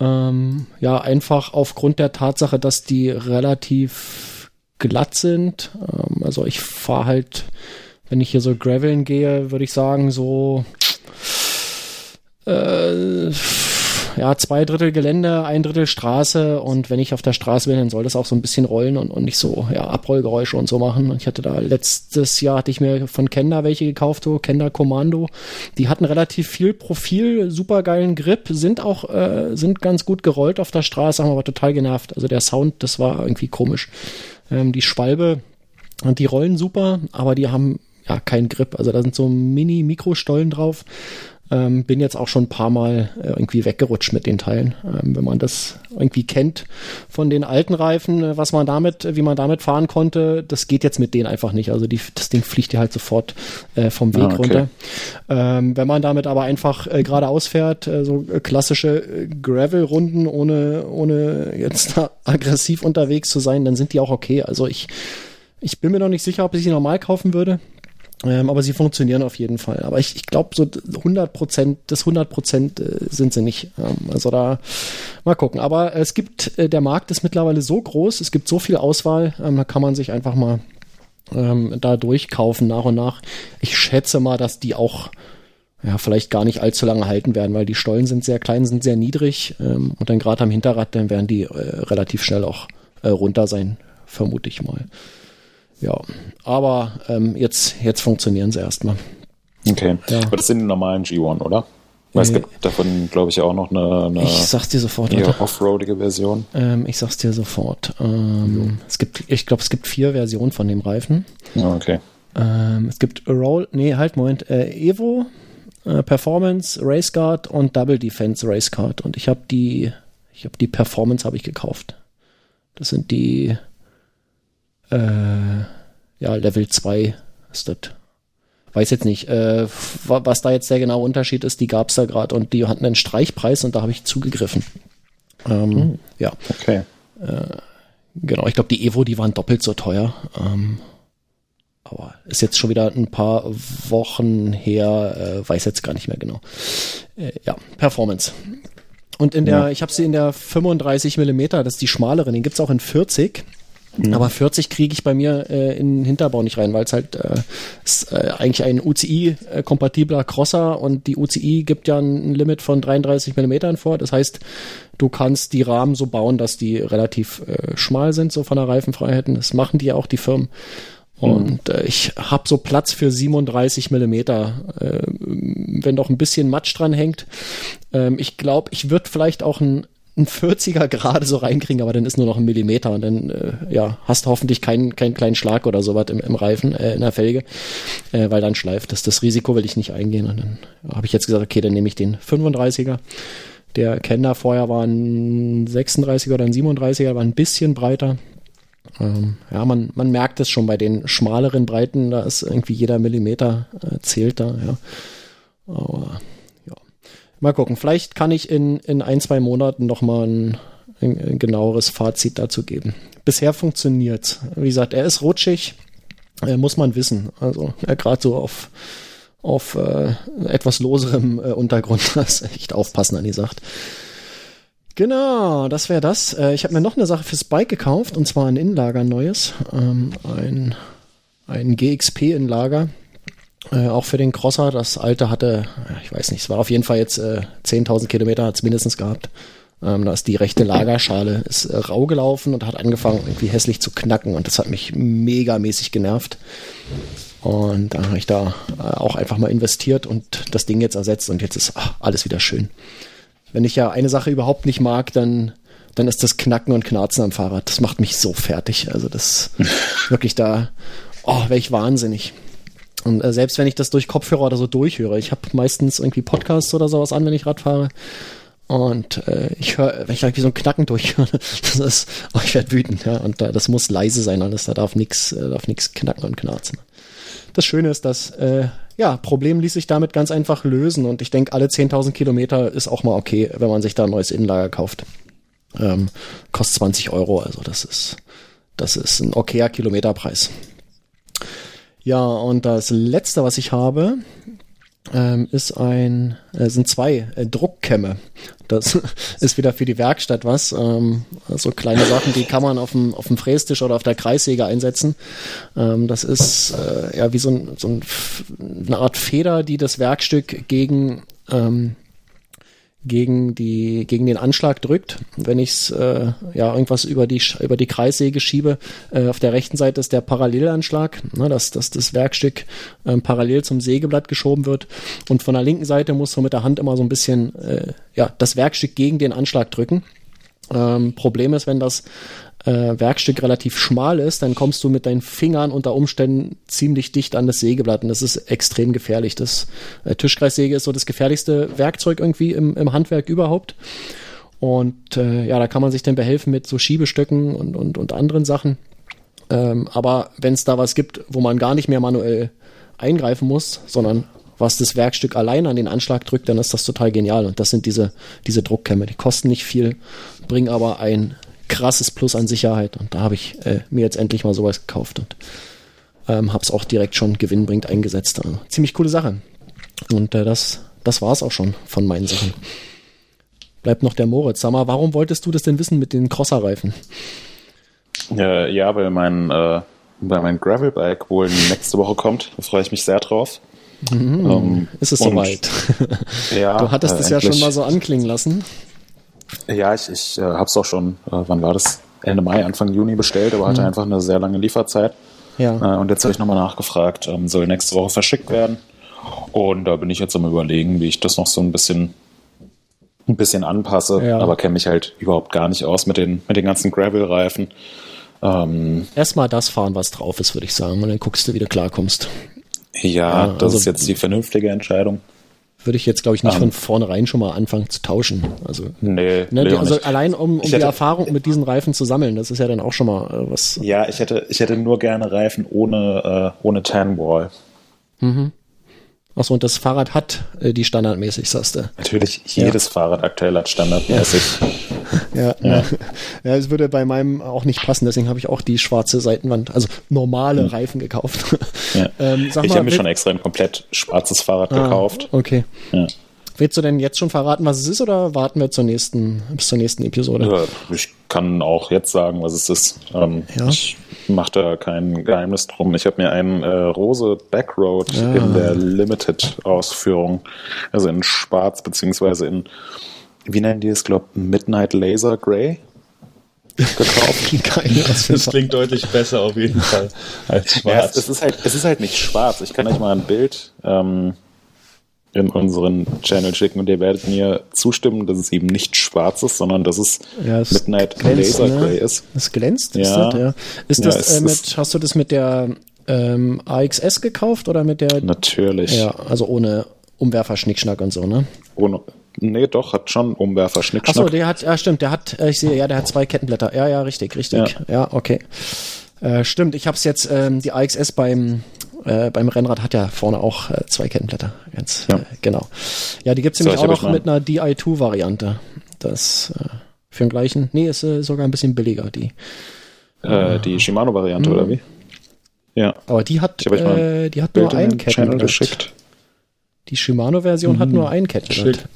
Ähm, ja, einfach aufgrund der Tatsache, dass die relativ glatt sind. Ähm, also ich fahre halt, wenn ich hier so graveln gehe, würde ich sagen, so äh, ja, zwei Drittel Gelände, ein Drittel Straße und wenn ich auf der Straße bin, dann soll das auch so ein bisschen rollen und, und nicht so, ja, Abrollgeräusche und so machen. Ich hatte da letztes Jahr hatte ich mir von Kenda welche gekauft, so Kenda Commando. Die hatten relativ viel Profil, super geilen Grip, sind auch, äh, sind ganz gut gerollt auf der Straße, haben aber total genervt. Also der Sound, das war irgendwie komisch. Ähm, die Schwalbe, die rollen super, aber die haben ja keinen Grip. Also da sind so Mini-Mikrostollen drauf. Ähm, bin jetzt auch schon ein paar Mal äh, irgendwie weggerutscht mit den Teilen. Ähm, wenn man das irgendwie kennt von den alten Reifen, äh, was man damit, wie man damit fahren konnte, das geht jetzt mit denen einfach nicht. Also die, das Ding fliegt dir halt sofort äh, vom Weg ah, okay. runter. Ähm, wenn man damit aber einfach äh, geradeaus fährt, äh, so klassische äh, Gravel-Runden ohne, ohne jetzt aggressiv unterwegs zu sein, dann sind die auch okay. Also ich, ich bin mir noch nicht sicher, ob ich sie normal kaufen würde. Ähm, aber sie funktionieren auf jeden Fall. Aber ich, ich glaube, so 100 Prozent, das 100 Prozent äh, sind sie nicht. Ähm, also da mal gucken. Aber es gibt, äh, der Markt ist mittlerweile so groß, es gibt so viel Auswahl, ähm, da kann man sich einfach mal ähm, da durchkaufen nach und nach. Ich schätze mal, dass die auch ja, vielleicht gar nicht allzu lange halten werden, weil die Stollen sind sehr klein, sind sehr niedrig ähm, und dann gerade am Hinterrad, dann werden die äh, relativ schnell auch äh, runter sein, vermute ich mal. Ja, aber ähm, jetzt, jetzt funktionieren sie erstmal. Okay, ja. aber das sind die normalen G1, oder? Weil es gibt davon, glaube ich, auch noch eine, eine ich sag's dir sofort, offroadige Version. Ähm, ich sag's dir sofort. Ähm, es gibt, ich glaube, es gibt vier Versionen von dem Reifen. Oh, okay. Ähm, es gibt Roll, nee, halt, Moment, äh, Evo, äh, Performance, Race Guard und Double Defense Race Guard. Und ich habe die, ich habe die Performance habe ich gekauft. Das sind die äh, ja, Level 2 ist das. Weiß jetzt nicht, äh, was da jetzt der genaue Unterschied ist, die gab es da gerade und die hatten einen Streichpreis und da habe ich zugegriffen. Ähm, hm. Ja. Okay. Äh, genau, ich glaube, die Evo, die waren doppelt so teuer. Ähm, aber ist jetzt schon wieder ein paar Wochen her, äh, weiß jetzt gar nicht mehr genau. Äh, ja, Performance. Und in der, ja. ich habe sie in der 35 Millimeter, das ist die schmalere, den gibt's auch in 40. Mhm. Aber 40 kriege ich bei mir äh, in den Hinterbau nicht rein, weil es halt äh, ist äh, eigentlich ein UCI-kompatibler Crosser und die UCI gibt ja ein Limit von 33 Millimetern vor. Das heißt, du kannst die Rahmen so bauen, dass die relativ äh, schmal sind, so von der Reifenfreiheit. Das machen die auch, die Firmen. Und äh, ich habe so Platz für 37 Millimeter, äh, wenn doch ein bisschen Matsch dran hängt. Ähm, ich glaube, ich würde vielleicht auch ein ein 40er gerade so reinkriegen, aber dann ist nur noch ein Millimeter und dann äh, ja, hast hoffentlich keinen keinen kleinen Schlag oder sowas im, im Reifen, äh, in der Felge, äh, weil dann schleift das. Das Risiko will ich nicht eingehen. Und dann habe ich jetzt gesagt, okay, dann nehme ich den 35er. Der Kenner vorher war ein 36er oder ein 37er, war ein bisschen breiter. Ähm, ja, man, man merkt es schon bei den schmaleren Breiten, da ist irgendwie jeder Millimeter äh, zählt da, ja. Aber Mal gucken, vielleicht kann ich in, in ein, zwei Monaten nochmal ein, ein, ein genaueres Fazit dazu geben. Bisher funktioniert Wie gesagt, er ist rutschig, äh, muss man wissen. Also ja, gerade so auf, auf äh, etwas loserem äh, Untergrund, das echt aufpassen an die Sache. Genau, das wäre das. Äh, ich habe mir noch eine Sache fürs Bike gekauft, und zwar ein Inlager neues. Ähm, ein, ein GXP-Inlager. Äh, auch für den Crosser, das alte hatte, ich weiß nicht, es war auf jeden Fall jetzt äh, 10.000 Kilometer, hat es mindestens gehabt. Ähm, da ist die rechte Lagerschale ist äh, rau gelaufen und hat angefangen irgendwie hässlich zu knacken und das hat mich megamäßig genervt. Und dann habe ich da äh, auch einfach mal investiert und das Ding jetzt ersetzt und jetzt ist ach, alles wieder schön. Wenn ich ja eine Sache überhaupt nicht mag, dann, dann ist das Knacken und Knarzen am Fahrrad. Das macht mich so fertig. Also das wirklich da, oh, wäre ich wahnsinnig. Und äh, selbst wenn ich das durch Kopfhörer oder so durchhöre, ich habe meistens irgendwie Podcasts oder sowas an, wenn ich Rad fahre. Und äh, ich höre, wenn ich irgendwie so ein Knacken durchhöre, das ist, oh, ich werde wütend, ja. Und äh, das muss leise sein, alles, da darf nichts, äh, darf nichts knacken und knarzen. Das Schöne ist, dass äh, ja, Problem ließ sich damit ganz einfach lösen und ich denke, alle 10.000 Kilometer ist auch mal okay, wenn man sich da ein neues Innenlager kauft. Ähm, kostet 20 Euro, also das ist, das ist ein okayer Kilometerpreis. Ja, und das letzte, was ich habe, ähm, ist ein, äh, sind zwei äh, Druckkämme. Das ist wieder für die Werkstatt was. Ähm, so kleine Sachen, die kann man auf dem, auf dem Frästisch oder auf der Kreissäge einsetzen. Ähm, das ist äh, ja wie so, ein, so ein, eine Art Feder, die das Werkstück gegen ähm, gegen die gegen den Anschlag drückt. Wenn ich äh, ja irgendwas über die über die Kreissäge schiebe, äh, auf der rechten Seite ist der Parallelanschlag, ne, dass, dass das Werkstück ähm, parallel zum Sägeblatt geschoben wird und von der linken Seite muss man mit der Hand immer so ein bisschen äh, ja das Werkstück gegen den Anschlag drücken. Ähm, Problem ist, wenn das äh, Werkstück relativ schmal ist, dann kommst du mit deinen Fingern unter Umständen ziemlich dicht an das Sägeblatt und das ist extrem gefährlich. Das äh, Tischkreissäge ist so das gefährlichste Werkzeug irgendwie im, im Handwerk überhaupt. Und äh, ja, da kann man sich dann behelfen mit so Schiebestöcken und, und, und anderen Sachen. Ähm, aber wenn es da was gibt, wo man gar nicht mehr manuell eingreifen muss, sondern was das Werkstück allein an den Anschlag drückt, dann ist das total genial. Und das sind diese, diese Druckkämme. Die kosten nicht viel, bringen aber ein krasses Plus an Sicherheit. Und da habe ich äh, mir jetzt endlich mal sowas gekauft und ähm, habe es auch direkt schon gewinnbringend eingesetzt. Also, ziemlich coole Sache. Und äh, das, das war es auch schon von meinen Sachen. Bleibt noch der Moritz. Sag mal, warum wolltest du das denn wissen mit den Crosserreifen? Äh, ja, weil mein, äh, weil mein Gravelbike wohl nächste Woche kommt. Da freue ich mich sehr drauf. Mhm, ähm, ist es soweit? ja, du hattest es ja schon mal so anklingen lassen. Ja, ich, ich äh, habe es auch schon, äh, wann war das? Ende Mai, Anfang Juni bestellt, aber hatte mhm. einfach eine sehr lange Lieferzeit. Ja. Äh, und jetzt habe ich nochmal nachgefragt, ähm, soll nächste Woche verschickt werden. Und da bin ich jetzt am überlegen, wie ich das noch so ein bisschen ein bisschen anpasse, ja. aber kenne mich halt überhaupt gar nicht aus mit den, mit den ganzen Gravel-Reifen. Ähm, Erstmal das fahren, was drauf ist, würde ich sagen, und dann guckst du, wie du klarkommst. Ja, ja das also, ist jetzt die vernünftige Entscheidung würde ich jetzt, glaube ich, nicht um. von vornherein schon mal anfangen zu tauschen. Also, nee, ne, die, also allein um, um die Erfahrung mit diesen Reifen zu sammeln, das ist ja dann auch schon mal äh, was. Ja, ich hätte, ich hätte nur gerne Reifen ohne, äh, ohne Tan Wall. Mhm. Achso, und das Fahrrad hat äh, die standardmäßig, sagst du? Natürlich, jedes ja. Fahrrad aktuell hat standardmäßig. Ja. ja, ja. ja. es würde bei meinem auch nicht passen, deswegen habe ich auch die schwarze Seitenwand, also normale hm. Reifen gekauft. Ja. ähm, ich habe mir schon extra ein komplett schwarzes Fahrrad ah, gekauft. Okay. Ja. Willst du denn jetzt schon verraten, was es ist, oder warten wir zur nächsten, bis zur nächsten Episode? Ja, ich kann auch jetzt sagen, was es ist. Ähm, ja. Ich mache da kein Geheimnis drum. Ich habe mir einen äh, Rose Backroad ja. in der Limited-Ausführung, also in Schwarz beziehungsweise in, wie nennen die es, glaube Midnight Laser Grey gekauft. Geil, das klingt deutlich besser auf jeden Fall als schwarz. Ja, es, ist halt, es ist halt nicht schwarz. Ich kann euch mal ein Bild ähm, in unseren Channel schicken und ihr werdet mir zustimmen, dass es eben nicht schwarz ist, sondern dass es, ja, es Midnight glänzt, Laser ne? Grey ist. Es glänzt, ist ja. das, ja. Ist ja, das, äh, mit, hast du das mit der ähm, AXS gekauft oder mit der? Natürlich. Ja, also ohne Umwerfer, Schnickschnack und so, ne? Ohne, Nee, doch, hat schon Umwerfer, Schnickschnack. Achso, der hat, ja stimmt, der hat, äh, ich sehe, ja, der hat zwei Kettenblätter. Ja, ja, richtig, richtig. Ja, ja okay. Äh, stimmt, ich habe es jetzt, ähm, die AXS beim äh, beim Rennrad hat ja vorne auch äh, zwei Kettenblätter. Ganz ja. Äh, genau. Ja, die gibt's nämlich auch noch mit einer Di2-Variante. Das äh, für den gleichen. Nee, ist äh, sogar ein bisschen billiger, die. Äh, die Shimano-Variante, oder wie? Ja. Aber die hat, die hat nur ein Kettenblatt. Geschickt. Die Shimano-Version mhm. hat nur ein Kettenblatt.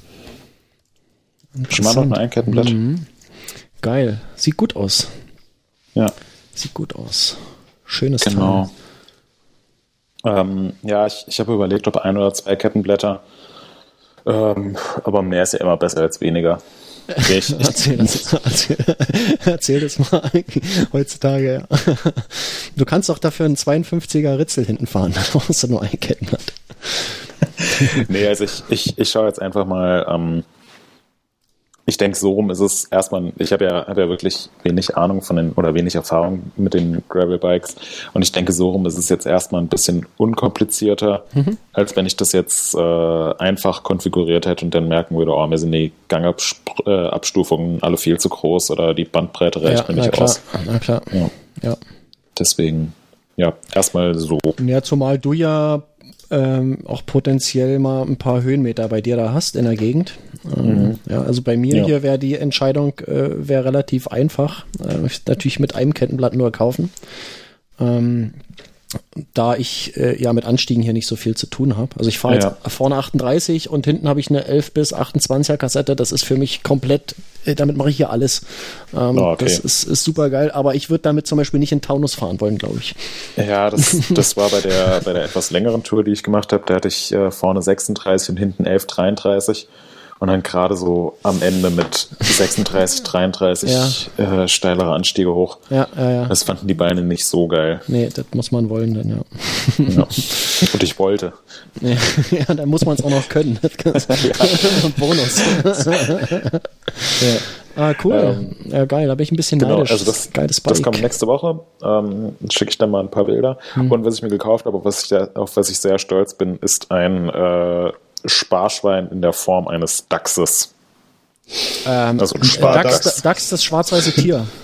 Shimano hat nur ein Kettenblatt. Mhm. Geil. Sieht gut aus. Ja. Sieht gut aus. Schönes genau. Teil. Ähm, ja, ich, ich habe überlegt, ob ein oder zwei Kettenblätter. Ähm, aber mehr ist ja immer besser als weniger. Ich, erzähl, das, erzähl, erzähl das mal heutzutage. Ja. Du kannst auch dafür einen 52er Ritzel hinten fahren, brauchst du nur ein Kettenblatt. nee, also ich, ich, ich schaue jetzt einfach mal, ähm, ich denke, so rum ist es erstmal, ich habe ja, hab ja wirklich wenig Ahnung von den oder wenig Erfahrung mit den Gravel-Bikes und ich denke, so rum ist es jetzt erstmal ein bisschen unkomplizierter, mhm. als wenn ich das jetzt äh, einfach konfiguriert hätte und dann merken würde, oh, mir sind die Gangabstufungen alle viel zu groß oder die Bandbreite reicht ja, mir nicht klar, aus. Na klar. Ja. ja. Deswegen, ja, erstmal so. Ja, zumal du ja ähm, auch potenziell mal ein paar Höhenmeter bei dir da hast in der Gegend. Ähm, mhm. Ja, also bei mir ja. hier wäre die Entscheidung äh, wäre relativ einfach. Äh, natürlich mit einem Kettenblatt nur kaufen. Ähm, da ich äh, ja mit Anstiegen hier nicht so viel zu tun habe. Also ich fahre ja. jetzt vorne 38 und hinten habe ich eine 11 bis 28er Kassette. Das ist für mich komplett, äh, damit mache ich hier alles. Ähm, oh, okay. Das ist, ist super geil, aber ich würde damit zum Beispiel nicht in Taunus fahren wollen, glaube ich. Ja, das, das war bei der, bei der etwas längeren Tour, die ich gemacht habe. Da hatte ich äh, vorne 36 und hinten 11, 33 und dann gerade so am Ende mit 36, 33 ja. äh, steilere Anstiege hoch. Ja, ja, ja. Das fanden die Beine nicht so geil. Nee, das muss man wollen dann, ja. ja. Und ich wollte. Ja, ja dann muss man es auch noch können. Bonus. ja. Ah, cool. Ähm, ja, geil, da bin ich ein bisschen genau, neidisch. Also das, Geiles Bike. das kommt nächste Woche. Ähm, Schicke ich dann mal ein paar Bilder. Hm. Und was ich mir gekauft habe, was ich, auf was ich sehr stolz bin, ist ein äh, Sparschwein in der Form eines Dachses. Ähm, also ein Spardachs. Dachs, Dachs, das schwarz-weiße Tier.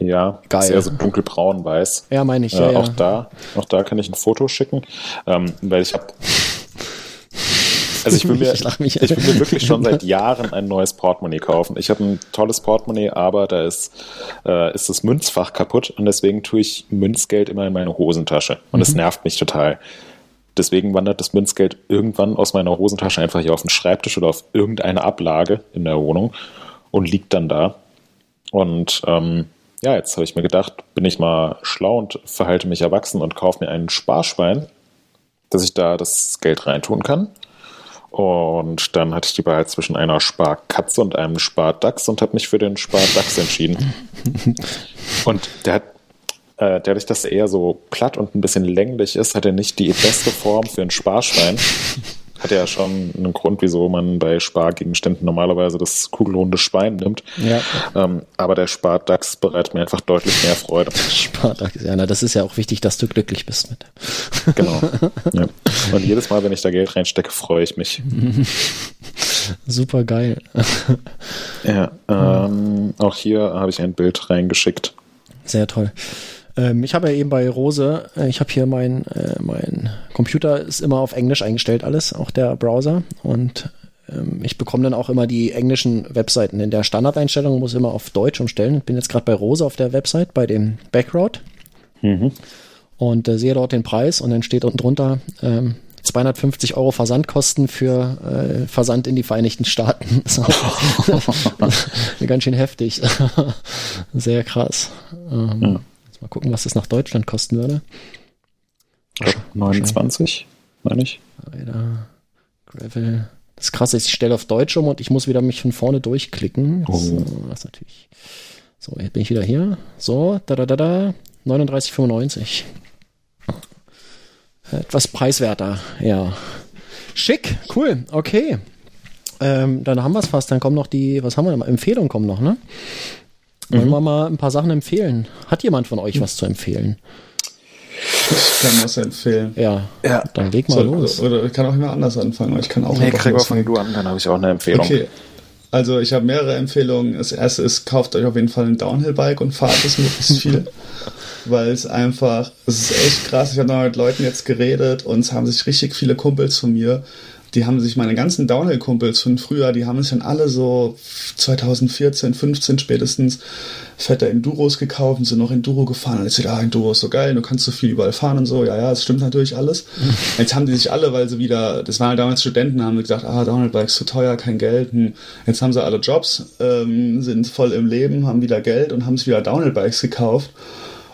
Ja, Geil. sehr so dunkelbraun-weiß. Ja, meine ich. Ja, äh, ja. Auch da, auch da kann ich ein Foto schicken, ähm, weil ich habe also ich will, mir, ich, ich will mir wirklich schon seit Jahren ein neues Portemonnaie kaufen. Ich habe ein tolles Portemonnaie, aber da ist, äh, ist das Münzfach kaputt und deswegen tue ich Münzgeld immer in meine Hosentasche. Und es mhm. nervt mich total. Deswegen wandert das Münzgeld irgendwann aus meiner Hosentasche einfach hier auf den Schreibtisch oder auf irgendeine Ablage in der Wohnung und liegt dann da. Und ähm, ja, jetzt habe ich mir gedacht, bin ich mal schlau und verhalte mich erwachsen und kaufe mir einen Sparschwein, dass ich da das Geld reintun kann. Und dann hatte ich die Wahl zwischen einer Sparkatze und einem Spardachs und habe mich für den Spardachs entschieden. und der hat äh, dadurch, dass er eher so platt und ein bisschen länglich ist, hat er nicht die beste Form für ein Sparschwein. Hat ja schon einen Grund, wieso man bei Spargegenständen normalerweise das kugelrunde Schwein nimmt. Ja. Ähm, aber der Spardachs bereitet mir einfach deutlich mehr Freude. Spardachs, ja, na, das ist ja auch wichtig, dass du glücklich bist mit. Genau. Ja. Und jedes Mal, wenn ich da Geld reinstecke, freue ich mich. Super geil. Ja, ähm, auch hier habe ich ein Bild reingeschickt. Sehr toll. Ähm, ich habe ja eben bei Rose, äh, ich habe hier mein, äh, mein Computer ist immer auf Englisch eingestellt alles, auch der Browser. Und ähm, ich bekomme dann auch immer die englischen Webseiten. In der Standardeinstellung muss immer auf Deutsch umstellen. Ich bin jetzt gerade bei Rose auf der Website, bei dem Backroad. Mhm. Und äh, sehe dort den Preis und dann steht unten drunter, ähm, 250 Euro Versandkosten für äh, Versand in die Vereinigten Staaten. Ganz schön heftig. Sehr krass. Ähm, ja. Mal gucken, was das nach Deutschland kosten würde. 29, meine ich. Alter, Gravel. Das Krasse ist, ich stelle auf Deutsch um und ich muss wieder mich von vorne durchklicken. Oh. So, das ist natürlich. So, jetzt bin ich wieder hier. So, da da da da. 39,95. Etwas preiswerter, ja. Schick, cool, okay. Ähm, dann haben wir es fast. Dann kommen noch die, was haben wir denn? Empfehlungen kommen noch, ne? Wollen mhm. wir mal ein paar Sachen empfehlen? Hat jemand von euch was zu empfehlen? Ich kann was empfehlen. Ja, ja. dann leg mal so, los. Oder ich kann auch immer anders anfangen. Ich kann auch nee, Gregor, fang du an, dann habe ich auch eine Empfehlung. Okay. Also ich habe mehrere Empfehlungen. Das erste ist, kauft euch auf jeden Fall ein Downhill-Bike und fahrt es möglichst viel. weil es einfach, es ist echt krass. Ich habe noch mit Leuten jetzt geredet und es haben sich richtig viele Kumpels von mir die haben sich meine ganzen Downhill-Kumpels von früher, die haben sich dann alle so 2014, 15 spätestens fette Enduros gekauft und sind noch Enduro gefahren. Und jetzt ah, Enduro ist so geil, du kannst so viel überall fahren und so. Ja, ja, das stimmt natürlich alles. Jetzt haben die sich alle, weil sie wieder, das waren halt damals Studenten, haben gesagt, ah, Downhill-Bikes zu teuer, kein Geld. Hm. Jetzt haben sie alle Jobs, ähm, sind voll im Leben, haben wieder Geld und haben sich wieder Downhill-Bikes gekauft.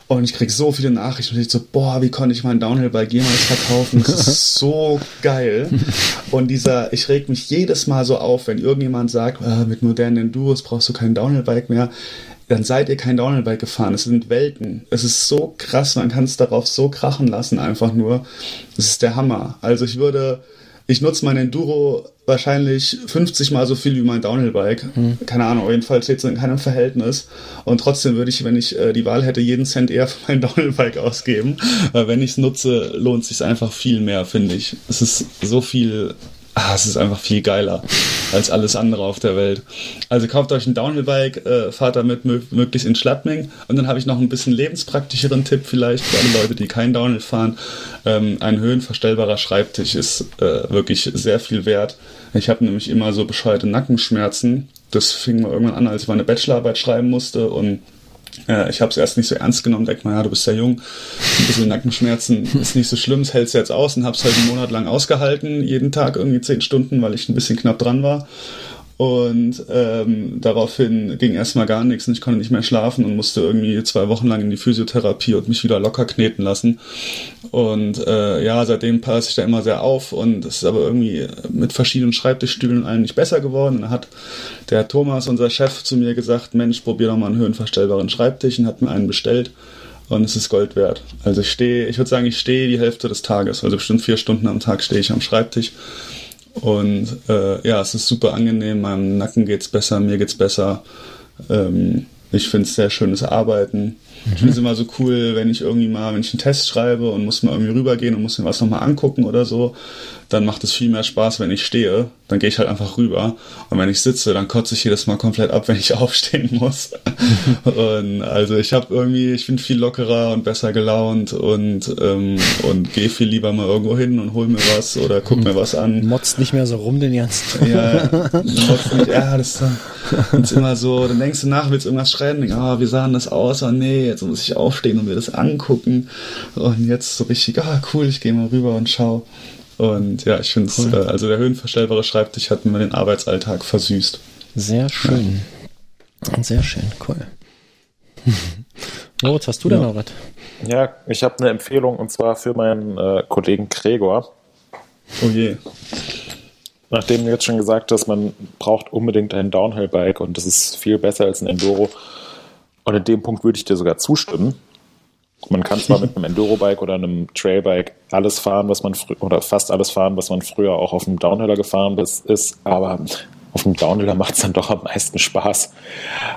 Und ich krieg so viele Nachrichten und ich so, boah, wie konnte ich mein Downhill-Bike jemals verkaufen? Das ist so geil. Und dieser, ich reg mich jedes Mal so auf, wenn irgendjemand sagt, ah, mit modernen Enduros brauchst du kein Downhill-Bike mehr. Dann seid ihr kein Downhill-Bike gefahren. Es sind Welten. Es ist so krass, man kann es darauf so krachen lassen, einfach nur. Das ist der Hammer. Also ich würde, ich nutze mein Enduro wahrscheinlich 50 mal so viel wie mein Downhill-Bike. Hm. Keine Ahnung, auf jeden Fall steht es in keinem Verhältnis. Und trotzdem würde ich, wenn ich äh, die Wahl hätte, jeden Cent eher für mein Downhill-Bike ausgeben. Weil wenn ich es nutze, lohnt sich einfach viel mehr, finde ich. Es ist so viel ah, es ist einfach viel geiler als alles andere auf der Welt. Also kauft euch ein Downhill-Bike, äh, fahrt damit möglichst in Schladming und dann habe ich noch ein bisschen lebenspraktischeren Tipp vielleicht für alle Leute, die kein Downhill fahren. Ähm, ein höhenverstellbarer Schreibtisch ist äh, wirklich sehr viel wert. Ich habe nämlich immer so bescheuerte Nackenschmerzen. Das fing mal irgendwann an, als ich meine Bachelorarbeit schreiben musste und äh, ich habe es erst nicht so ernst genommen, denk mal, ja, du bist ja jung, ein bisschen Nackenschmerzen ist nicht so schlimm, es hältst jetzt aus und habe es halt einen Monat lang ausgehalten, jeden Tag irgendwie zehn Stunden, weil ich ein bisschen knapp dran war. Und ähm, daraufhin ging erstmal gar nichts und ich konnte nicht mehr schlafen und musste irgendwie zwei Wochen lang in die Physiotherapie und mich wieder locker kneten lassen. Und äh, ja, seitdem passe ich da immer sehr auf und es ist aber irgendwie mit verschiedenen Schreibtischstühlen und allem nicht besser geworden. Und dann hat der Thomas, unser Chef, zu mir gesagt, Mensch, probier doch mal einen höhenverstellbaren Schreibtisch und hat mir einen bestellt. Und es ist Gold wert. Also ich stehe, ich würde sagen, ich stehe die Hälfte des Tages. Also bestimmt vier Stunden am Tag stehe ich am Schreibtisch. Und äh, ja, es ist super angenehm, meinem Nacken geht's besser, mir geht's besser. Ähm, ich finde es sehr schönes Arbeiten. Ich finde es immer so cool, wenn ich irgendwie mal, wenn ich einen Test schreibe und muss mal irgendwie rübergehen und muss mir was nochmal angucken oder so, dann macht es viel mehr Spaß, wenn ich stehe. Dann gehe ich halt einfach rüber. Und wenn ich sitze, dann kotze ich jedes Mal komplett ab, wenn ich aufstehen muss. und also ich habe irgendwie, ich bin viel lockerer und besser gelaunt und, ähm, und gehe viel lieber mal irgendwo hin und hol mir was oder guck mir was an. Motzt nicht mehr so rum den ganzen Ja, nicht, ja, das ist immer so, dann denkst du nach, willst irgendwas schreiben, ah, wie sah denn das aus? Oh nee, jetzt muss ich aufstehen und mir das angucken. Und jetzt so richtig, ah, cool, ich gehe mal rüber und schau. Und ja, ich finde es, cool. äh, also der höhenverstellbare Schreibtisch hat mir den Arbeitsalltag versüßt. Sehr schön. Ja. Sehr schön, cool. Moritz, hast du denn noch was? Ja, ich habe eine Empfehlung und zwar für meinen äh, Kollegen Gregor. Oh je. Nachdem du jetzt schon gesagt hast, man braucht unbedingt ein Downhill-Bike und das ist viel besser als ein Enduro. Und in dem Punkt würde ich dir sogar zustimmen. Man kann zwar mit einem Enduro-Bike oder einem Trailbike alles fahren, was man oder fast alles fahren, was man früher auch auf dem Downhiller gefahren ist, ist aber auf dem Downhiller macht es dann doch am meisten Spaß.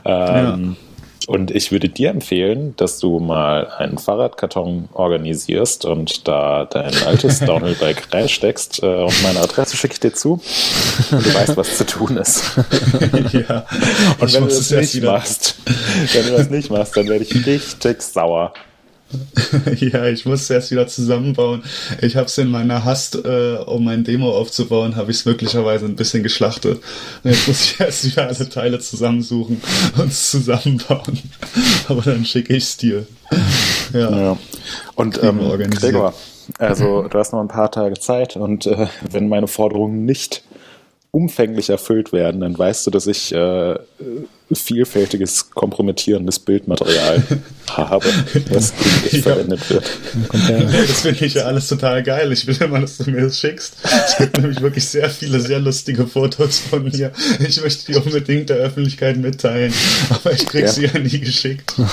Ähm, ja. Und ich würde dir empfehlen, dass du mal einen Fahrradkarton organisierst und da dein altes Downhill-Bike reinsteckst. Äh, und meine Adresse schicke ich dir zu. Und du weißt, was zu tun ist. ja. Und wenn du das nicht machst, wenn du das nicht machst, dann werde ich richtig sauer. ja, ich muss es erst wieder zusammenbauen. Ich habe es in meiner Hast, äh, um mein Demo aufzubauen, habe ich es möglicherweise ein bisschen geschlachtet. Und jetzt muss ich erst wieder alle Teile zusammensuchen und zusammenbauen. Aber dann schicke ich es dir. Ja. ja. Und ähm, Gregor, also du hast noch ein paar Tage Zeit und äh, wenn meine Forderungen nicht umfänglich erfüllt werden, dann weißt du, dass ich äh, vielfältiges kompromittierendes Bildmaterial habe, das nicht verwendet wird. Das finde ich ja alles total geil. Ich will immer, dass du mir das schickst. Es gibt nämlich wirklich sehr viele sehr lustige Fotos von mir. Ich möchte die unbedingt der Öffentlichkeit mitteilen, aber ich krieg ja. sie ja nie geschickt.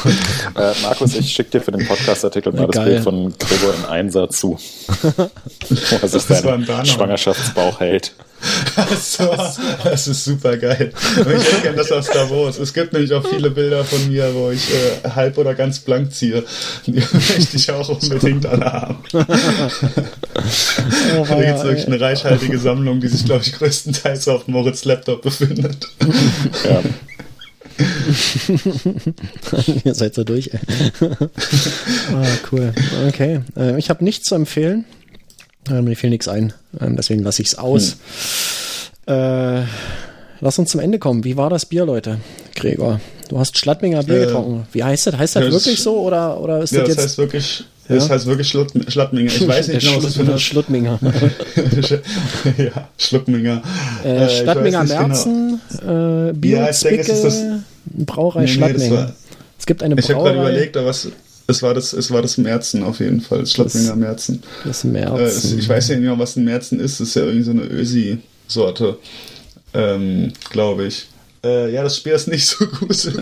Äh, Markus, ich schicke dir für den Podcast-Artikel mal das Bild von Gregor in Einser zu. Wo er sich seinen Schwangerschaftsbauch hält. So, das ist super geil. Ich kenne das aus Davos. Es gibt nämlich auch viele Bilder von mir, wo ich äh, halb oder ganz blank ziehe. Die möchte ich auch unbedingt alle haben. Da gibt es wirklich eine reichhaltige Sammlung, die sich, glaube ich, größtenteils auf Moritz Laptop befindet. Ja. Ihr seid so durch. ah, cool. Okay. Äh, ich habe nichts zu empfehlen. Äh, mir fiel nichts ein. Ähm, deswegen lasse ich es aus. Hm. Äh, lass uns zum Ende kommen. Wie war das Bier, Leute? Gregor, du hast Schlattminger Bier äh, getrunken. Wie heißt das? Heißt das, das wirklich so oder, oder ist ja, das jetzt? Das heißt wirklich, ja? das heißt wirklich Schlutt, Schlattminger. Ich weiß nicht genau, was das für eine Schluttminger. ja, Schluttminger. Äh, Schlattminger genau. Merzen, genau. äh, Bier, ja, ich denke, es ist das, Brauerei nee, Schlattminger. Nee, es gibt eine Brauerei. Ich habe gerade überlegt, was Es war das, es war das Märzen auf jeden Fall, das Schlottwinger Märzen. Das Äh, März. es, ich weiß ja nicht mehr, was ein Märzen ist. Das ist ja irgendwie so eine Ösi-Sorte, ähm, glaube ich. Äh, ja, das Spiel ist nicht so gut.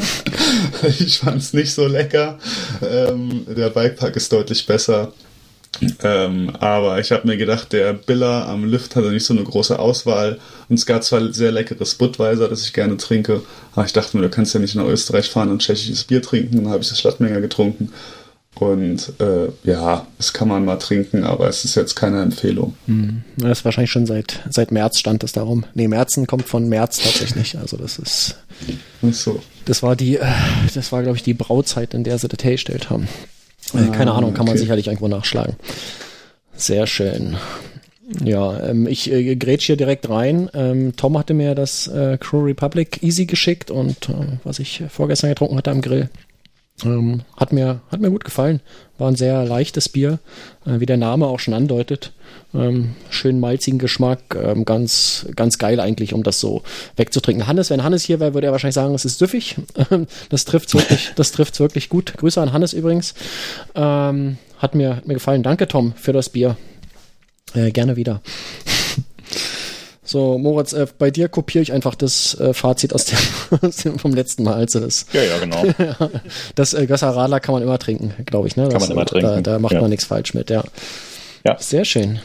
ich fand es nicht so lecker. Ähm, der Bikepark ist deutlich besser. Ähm, aber ich habe mir gedacht, der Biller am Lift hatte nicht so eine große Auswahl. Und es gab zwar sehr leckeres Budweiser, das ich gerne trinke. Aber ich dachte mir, du kannst ja nicht nach Österreich fahren und tschechisches Bier trinken. Dann habe ich das Stadtmenger getrunken. Und äh, ja, das kann man mal trinken, aber es ist jetzt keine Empfehlung. Das ist wahrscheinlich schon seit, seit März stand es darum. Nee, Märzen kommt von März tatsächlich. Also das ist, Ach so. das war die, äh, das war glaube ich die Brauzeit, in der sie das hergestellt haben. Äh, Keine Ah, Ahnung, kann man okay. sicherlich irgendwo nachschlagen. Sehr schön. Ja, ähm, ich äh, grätsch hier direkt rein. Ähm, Tom hatte mir das äh, Crew Republic Easy geschickt und äh, was ich vorgestern getrunken hatte am Grill. Ähm, hat, mir, hat mir gut gefallen. War ein sehr leichtes Bier, äh, wie der Name auch schon andeutet. Ähm, schön malzigen Geschmack, ähm, ganz, ganz geil eigentlich, um das so wegzutrinken. Hannes, wenn Hannes hier wäre, würde er wahrscheinlich sagen, es ist süffig. das trifft's wirklich, das trifft's wirklich gut. Grüße an Hannes übrigens. Ähm, hat mir, hat mir gefallen. Danke, Tom, für das Bier. Äh, gerne wieder. So, Moritz, äh, bei dir kopiere ich einfach das äh, Fazit aus dem, vom letzten Mal. Also das, Ja, ja, genau. das äh, Gösser Radler kann man immer trinken, glaube ich. Ne? Das, man immer trinken, Da, da macht ja. man nichts falsch mit, ja. Ja. Sehr schön.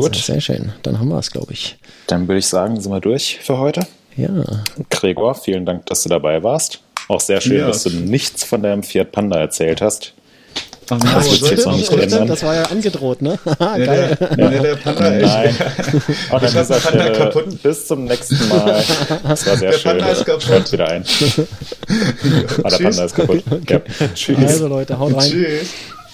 Gut, Sehr, sehr schön. Dann haben wir es, glaube ich. dann würde ich sagen, sind wir durch für heute. Ja. Gregor, vielen Dank, dass du dabei warst. Auch sehr schön, Ja. dass du nichts von deinem Fiat Panda erzählt hast. Ach, Das no, wird jetzt noch nicht ändern. Das war ja angedroht, ne? Ja, Geil. der, ja, der Panda, Nein. Und an dieser Stelle kaputt. bis zum nächsten Mal. Das war sehr Der schön. Panda ist kaputt. Schreibt wieder ein. Ah, der Tschüss. Panda ist kaputt. Ja. Tschüss. Also Leute, haut rein. Tschüss.